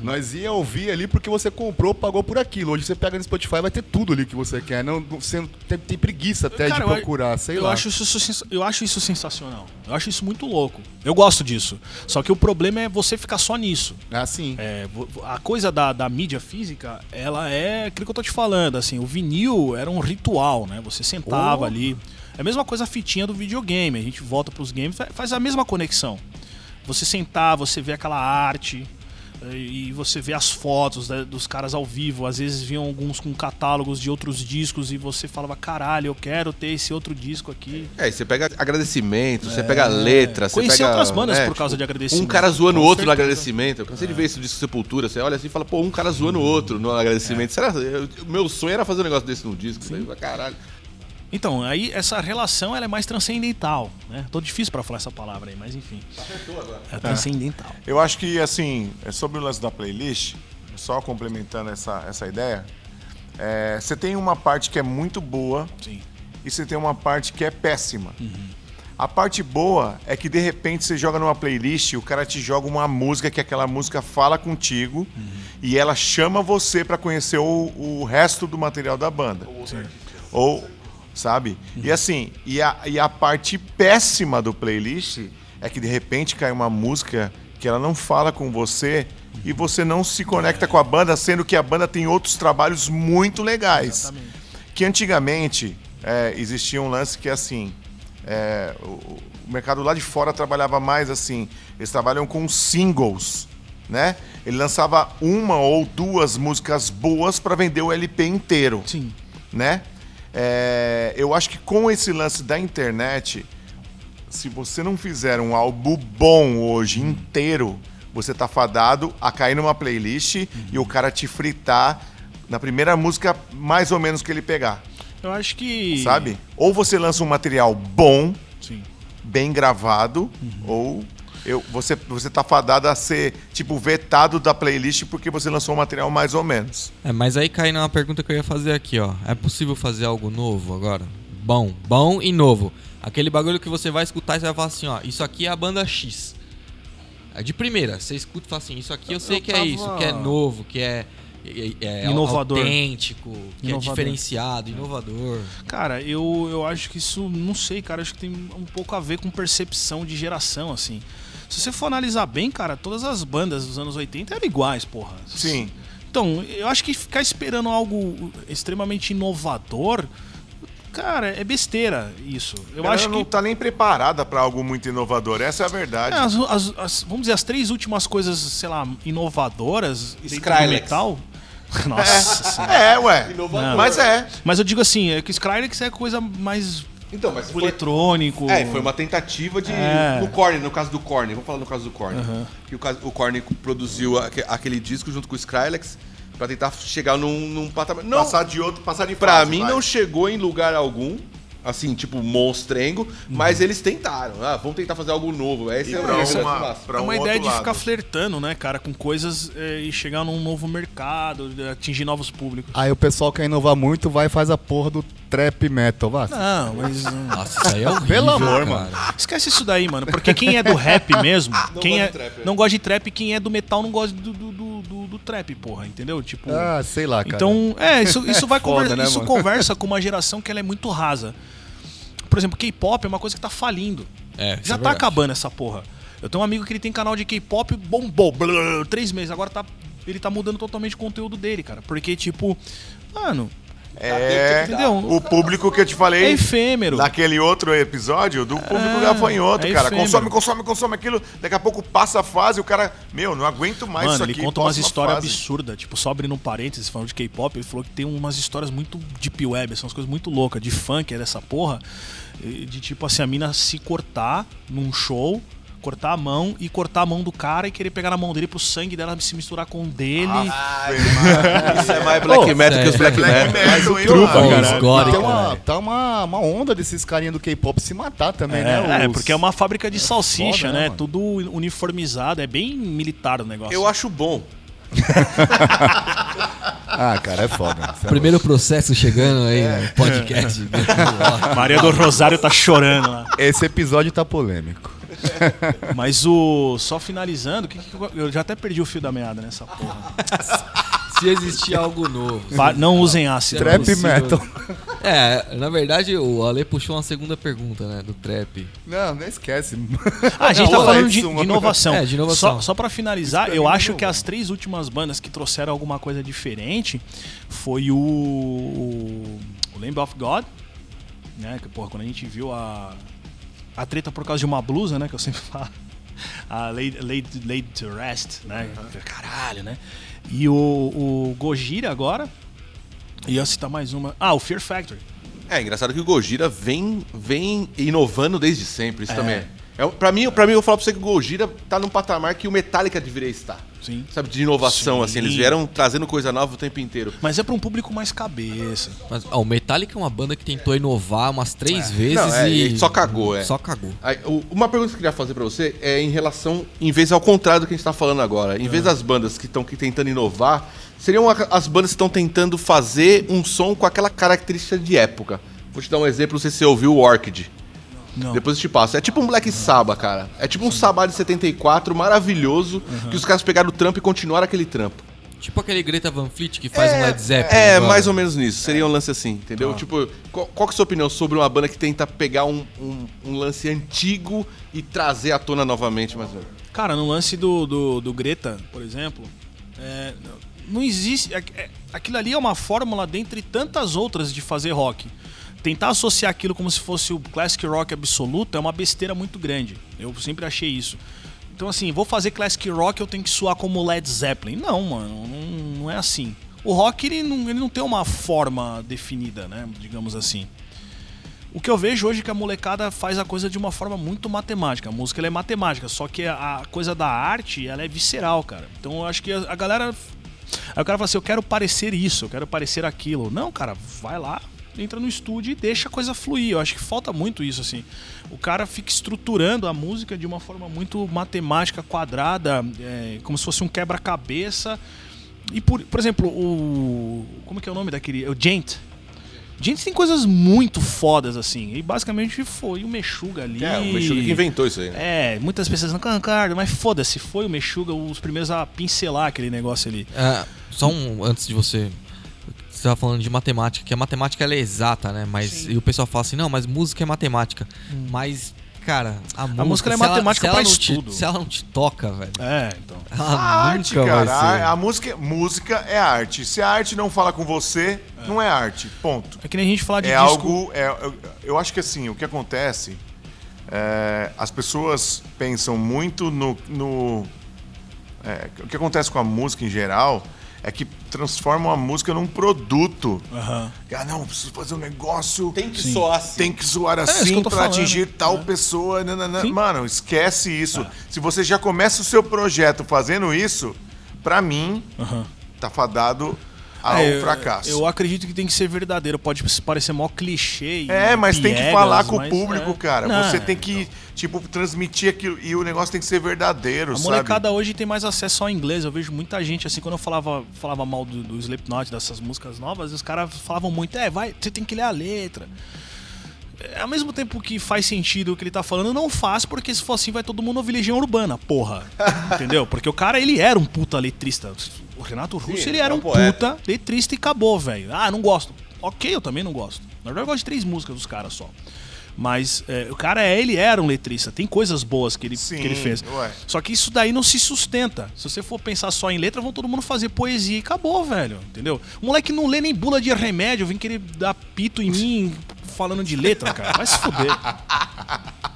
nós ia ouvir ali porque você comprou, pagou por aquilo. Hoje você pega no Spotify vai ter tudo ali que você quer. Não, você tem, tem preguiça até Cara, de eu- procurar, sei eu lá. Acho isso, eu acho isso sensacional. Eu acho isso muito louco. Eu gosto disso. Só que o problema é você ficar só nisso. Assim. É, vo- a coisa da, da mídia física, ela é aquilo que eu tô te falando, assim, o vinil era um ritual, né? Você sentava Oh. ali. É a mesma coisa a fitinha do videogame. A gente volta pros games, fa- faz a mesma conexão. Você sentar, você vê aquela arte e você vê as fotos né, dos caras ao vivo. Às vezes vinham alguns com catálogos de outros discos e você falava, caralho, eu quero ter esse outro disco aqui. É, e você pega agradecimento, você pega letra, você Conheci pega... outras bandas né, por causa de agradecimento. Um cara zoando o outro no certeza. agradecimento. Eu cansei de ver isso disco Sepultura. Você olha assim e fala, pô, um cara zoando o outro no agradecimento. Será? eu- O meu sonho era fazer um negócio desse no disco. Falei, "Mas caralho. Então, aí essa relação ela é mais transcendental, né? Tô difícil pra falar essa palavra aí, mas enfim. É transcendental. Eu acho que, assim, é sobre o lance da playlist, só complementando essa, essa ideia, é, você tem uma parte que é muito boa Sim. e você tem uma parte que é péssima. A parte boa é que de repente você joga numa playlist e o cara te joga uma música que aquela música fala contigo e ela chama você pra conhecer o, o resto do material da banda. Ou, sabe? E assim, e a, e a parte péssima do playlist é que de repente cai uma música que ela não fala com você e você não se conecta com a banda, sendo que a banda tem outros trabalhos muito legais. Que antigamente é, existia um lance que assim. é, o, o mercado lá de fora trabalhava mais assim. Eles trabalham com singles, né? Ele lançava uma ou duas músicas boas para vender o LP inteiro Sim. né? É, eu acho que com esse lance da internet, se você não fizer um álbum bom hoje inteiro, você tá fadado a cair numa playlist e o cara te fritar na primeira música mais ou menos que ele pegar, Eu acho que. sabe? Ou você lança um material bom, Sim. bem gravado, ou eu, você, você tá fadado a ser, tipo, vetado da playlist porque você lançou um material mais ou menos. É, mas aí cai numa pergunta que eu ia fazer aqui, ó. É possível fazer algo novo agora? Bom, bom e novo. Aquele bagulho que você vai escutar e você vai falar assim, ó, isso aqui é a banda X. É de primeira, você escuta e fala assim, isso aqui eu sei Eu que é tava- isso, que é novo, que é, é, é Inovador. autêntico, que Inovador. é diferenciado, inovador. Cara, eu, eu acho que isso, não sei, cara, acho que tem um pouco a ver com percepção de geração, assim. Se você for analisar bem, cara, todas as bandas dos anos 80 eram iguais, porra. Sim. Então, eu acho que ficar esperando algo extremamente inovador, cara, é besteira isso. Eu Ela acho não que tá nem preparada para algo muito inovador, essa é a verdade. É, as- as- as- vamos dizer, as três últimas coisas, sei lá, inovadoras dentro do Skrillex. metal. Nossa senhora. É, ué. Inovador. Mas é. Mas eu digo assim, é que Skrillex é coisa mais Então, mas foi... eletrônico. É, foi uma tentativa de. É. No Korn, no caso do Korn, vamos falar no caso do Korn. Que o, o Korn produziu aque- aquele disco junto com o Skrillex pra tentar chegar num, num patamar. Não, Passar de outro, passar de pra fase, mim vai. não chegou em lugar algum. Assim, tipo, monstrengo, mas eles tentaram. Ah, vamos tentar fazer algo novo. Esse E é o pra esse o uma- pra é uma um ideia outro de lado. ficar flertando, né, cara, com coisas é, e chegar num novo mercado, de atingir novos públicos. Aí o pessoal quer inovar muito, vai e faz a porra do trap metal, vá. Não, mas. Nossa, isso aí é horrível, Pelo amor, cara. mano. Esquece isso daí, mano. Porque quem é do rap mesmo, quem gosta é, de trap, é. não gosta de trap, quem é do metal não gosta do, do, do, do- do trap, porra, entendeu? Tipo. Ah, sei lá, cara. Então, é, isso, isso vai Foda, conver- né, isso mano? conversa com uma geração que ela é muito rasa. Por exemplo, K-pop é uma coisa que tá falindo. É, isso Já é tá verdade. acabando essa porra. Eu tenho um amigo que ele tem canal de K-pop, bombou, blá, três meses. Agora tá, ele tá mudando totalmente o conteúdo dele, cara. Porque, tipo, mano, É, Entendeu? o público que eu te falei é efêmero. naquele outro episódio do público É, gafanhoto, é cara. efêmero. Consome, consome, consome aquilo. Daqui a pouco passa a fase e o cara, meu, não aguento mais Mano, isso ele aqui. conta umas histórias absurdas. Tipo, só abrindo um parênteses, falando de K-pop, ele falou que tem umas histórias muito deep web, são umas coisas muito loucas, de funk, é dessa porra. De tipo assim, a mina se cortar num show, cortar a mão e cortar a mão do cara e querer pegar na mão dele pro sangue dela se misturar com o dele. Isso é mais black metal que os black, Black metal. metal, hein, trupa, mano? cara. Gore, tem uma, caralho. tá uma, uma onda desses carinha do K-pop se matar também, É, né? é, porque é uma fábrica de salsicha, foda, né, né? mano? Tudo uniformizado, é bem militar o negócio. Eu acho bom. Ah, cara, é foda. É Primeiro processo chegando aí no podcast. Maria do Rosário tá chorando lá. Esse episódio tá polêmico. Mas o. Só finalizando, que que eu- eu já até perdi o fio da meada nessa porra. Se existir algo novo. Pa- Não usem ácido. Trap Trap possível. metal. É, na verdade o Ale puxou uma segunda pergunta, né? Do trap. Não, não esquece. Ah, a gente Não, tá falando de, de inovação. É, de inovação. Só, só para finalizar, eu é acho que as três últimas bandas que trouxeram alguma coisa diferente foi o, o, o Lamb of God, né? Que, porra, quando a gente viu a, a treta por causa de uma blusa, né? Que eu sempre falo. A Laid, Laid, Laid to Rest, né? Caralho, né? E o, o Gojira agora. E eu citar mais uma. Ah, o Fear Factory. É engraçado que o Gojira vem, vem inovando desde sempre, isso também. É, pra, mim, pra mim, eu vou falar pra você que o Gojira tá num patamar que o Metallica deveria estar. Sim. Sabe, de inovação, Sim. assim. Eles vieram trazendo coisa nova o tempo inteiro. Mas é para um público mais cabeça. Mas, ó, o Metallica é uma banda que tentou inovar umas três vezes Não, é, e. e só cagou, é. Só cagou. Aí, uma pergunta que eu queria fazer pra você é em relação, em vez ao contrário do que a gente tá falando agora, em vez das bandas que estão tentando inovar, seriam as bandas que estão tentando fazer um som com aquela característica de época. Vou te dar um exemplo, não sei se você ouviu o Orchid. Não. Depois eu te passo. É tipo um Black Sabbath, cara. É tipo um Sabbath de 74, maravilhoso, que os caras pegaram o trampo e continuaram aquele trampo. Tipo aquele Greta Van Fleet que faz um Led Zeppelin. É, agora. mais ou menos nisso. Seria um lance assim, entendeu? Tipo, qual, qual que é a sua opinião sobre uma banda que tenta pegar um, um- um lance antigo e trazer à tona novamente, mais ou menos? Cara, no lance do, do, do Greta, por exemplo, é, não existe. é- é- aquilo ali é uma fórmula dentre tantas outras de fazer rock. Tentar associar aquilo como se fosse o classic rock absoluto é uma besteira muito grande. Eu sempre achei isso. Então, assim, vou fazer classic rock, eu tenho que soar como Led Zeppelin. Não, mano, não, não é assim. O rock, ele não, ele não tem uma forma definida, né? Digamos assim. O que eu vejo hoje é que a molecada faz a coisa de uma forma muito matemática. A música é matemática, só que a coisa da arte ela é visceral, cara. Então eu acho que a galera. Aí o cara fala assim: eu quero parecer isso, eu quero parecer aquilo. Não, cara, vai lá, entra no estúdio e deixa a coisa fluir. Eu acho que falta muito isso, assim. O cara fica estruturando a música de uma forma muito matemática, quadrada, é, como se fosse um quebra-cabeça. E por, por exemplo, o. Como que é o nome daquele? O Gent. Gente, tem coisas muito fodas assim. E basicamente foi o Mexuga ali. É, o Meshuggah que inventou isso aí. né? É, muitas pessoas não, Cancardo, mas foda-se, foi o Mexuga os primeiros a pincelar aquele negócio ali. É, só um antes de você. Você tava falando de matemática, que a matemática ela é exata, né? Mas e o pessoal fala assim: "Não, mas música é matemática". Mas cara, a música, música é matemática se ela pra não te- estudo. se ela não te toca, velho. É, então. Ela A arte, nunca cara. vai ser. A, a música, música é arte. Se a arte não fala com você, não é arte. Ponto. É que nem a gente falar de É disco. algo. é- eu, eu acho que assim, o que acontece. é, as pessoas pensam muito no. no- é, o que acontece com a música em geral é que transformam a música num produto. Aham. Ah, não, eu preciso fazer um negócio. Tem que soar assim. Tem que zoar que assim pra falando. atingir tal pessoa. nananã. Sim. Mano, esquece isso. Se você já começa o seu projeto fazendo isso, pra mim, Aham. tá fadado ao É, eu- fracasso. Eu acredito que tem que ser verdadeiro. Pode parecer mó clichê. É, mas tem que piegas, falar com o público, é. cara. Não, Você tem que, tipo, transmitir aquilo. E o negócio tem que ser verdadeiro, A sabe? molecada hoje tem mais acesso ao inglês. Eu vejo muita gente, assim, quando eu falava, falava mal do, do Slipknot, dessas músicas novas, os caras falavam muito, é, vai, você tem que ler a letra. É, Ao mesmo tempo que faz sentido o que ele tá falando, não faz, porque se for assim, vai todo mundo ouvir Legião Urbana, porra. Entendeu? Porque o cara, ele era um puta letrista. O Renato Russo, Sim, ele é era um um poeta. puta letrista e acabou, velho. Ah, não gosto. Ok, eu também não gosto. Na verdade, eu gosto de três músicas dos caras só. Mas é, o cara, é, ele era um letrista. Tem coisas boas que ele, Sim, que ele fez. ué. Só que isso daí não se sustenta. Se você for pensar só em letra, vão todo mundo fazer poesia e acabou, velho. Entendeu? O moleque não lê nem bula de remédio, vem querer dar pito em mim falando de letra, cara. Vai se fuder.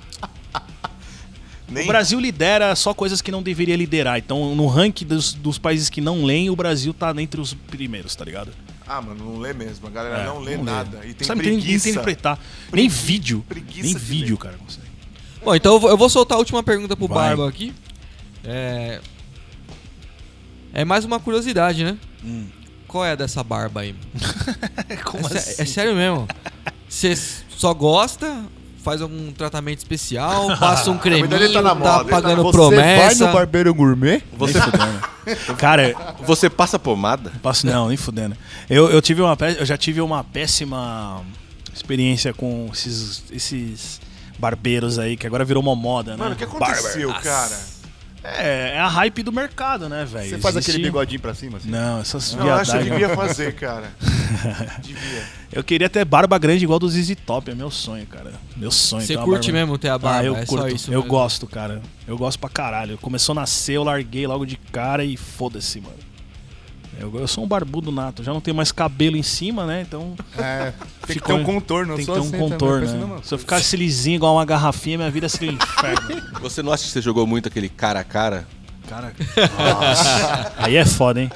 Nem- O Brasil lidera só coisas que não deveria liderar. Então, no ranking dos, dos países que não leem, o Brasil tá entre os primeiros, tá ligado? Ah, mano, não lê mesmo. A galera É, não lê nada. E tem Sabe, tem, tem que preguiça. interpretar. Nem vídeo. preguiça Nem de vídeo, ler. cara, consegue. Bom, então eu vou, eu vou soltar a última pergunta pro Vai. Barba aqui. É. É mais uma curiosidade, né? Qual é dessa barba aí? Como é, assim? é sério mesmo. Você só gosta? Faz algum tratamento especial? Passa um creminho? verdade, ele tá na moda, ele tá pagando Você promessa? vai no barbeiro gourmet? Você, Cara, Você passa pomada? Passo não, nem fudendo. Eu, eu tive uma eu já tive uma péssima experiência com esses, esses barbeiros aí que agora virou uma moda, né? Mano, o que aconteceu, Barber. cara? É, é a hype do mercado, né, velho? Você faz Existe- aquele bigodinho pra cima, assim? Não, essas Não, eu acho que eu viadagens. devia fazer, cara. devia. Eu queria ter barba grande igual do ZZ Top, é meu sonho, cara. Meu sonho. Você curte barba- mesmo ter a barba? Ah, eu é curto. só isso. eu mesmo. gosto, cara. Eu gosto pra caralho. Começou a nascer, eu larguei logo de cara e foda-se, mano. Eu, eu sou um barbudo nato, já não tenho mais cabelo em cima, né? Então É, tem que Ficou- ter um contorno. tem que ter um assim contorno, né? Se eu ficasse lisinho igual uma garrafinha, minha vida seria um inferno. Você não acha que você jogou muito aquele cara a cara? Cara, nossa. Aí é foda, hein?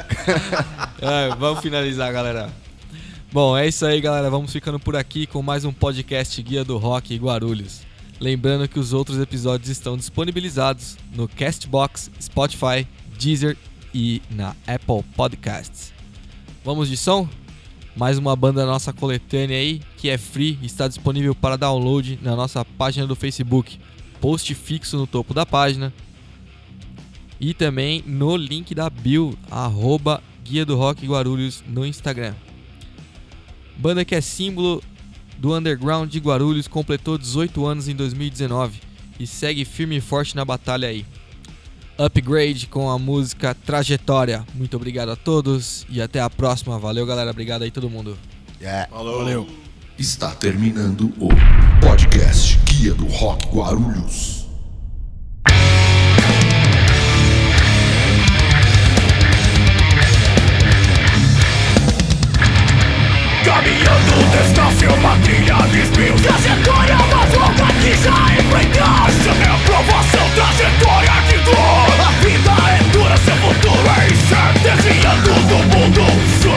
É, vamos finalizar, galera. Bom, é isso aí, galera. Vamos ficando por aqui com mais um podcast Guia do Rock Guarulhos. Lembrando que os outros episódios estão disponibilizados no Castbox, Spotify, Deezer e na Apple Podcasts. Vamos de som? Mais uma banda nossa coletânea aí, que é free está disponível para download na nossa página do Facebook. Post fixo no topo da página. E também no link da bio, arroba Guia do Rock Guarulhos no Instagram. Banda que é símbolo do underground de Guarulhos, completou 18 anos em 2019 e segue firme e forte na batalha aí. Upgrade com a música Trajetória. Muito obrigado a todos e até a próxima. Valeu, galera. Obrigado aí todo mundo. Yeah. Valeu. Está terminando o podcast Guia do Rock Guarulhos. Caminhando descalço, uma trilha desvio Trajetória, uma volta que já enfrentaste Essa é a provação, trajetória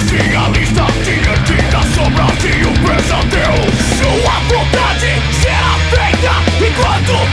socialista Diante da sombra de um pesadelo. Sua vontade será feita Enquanto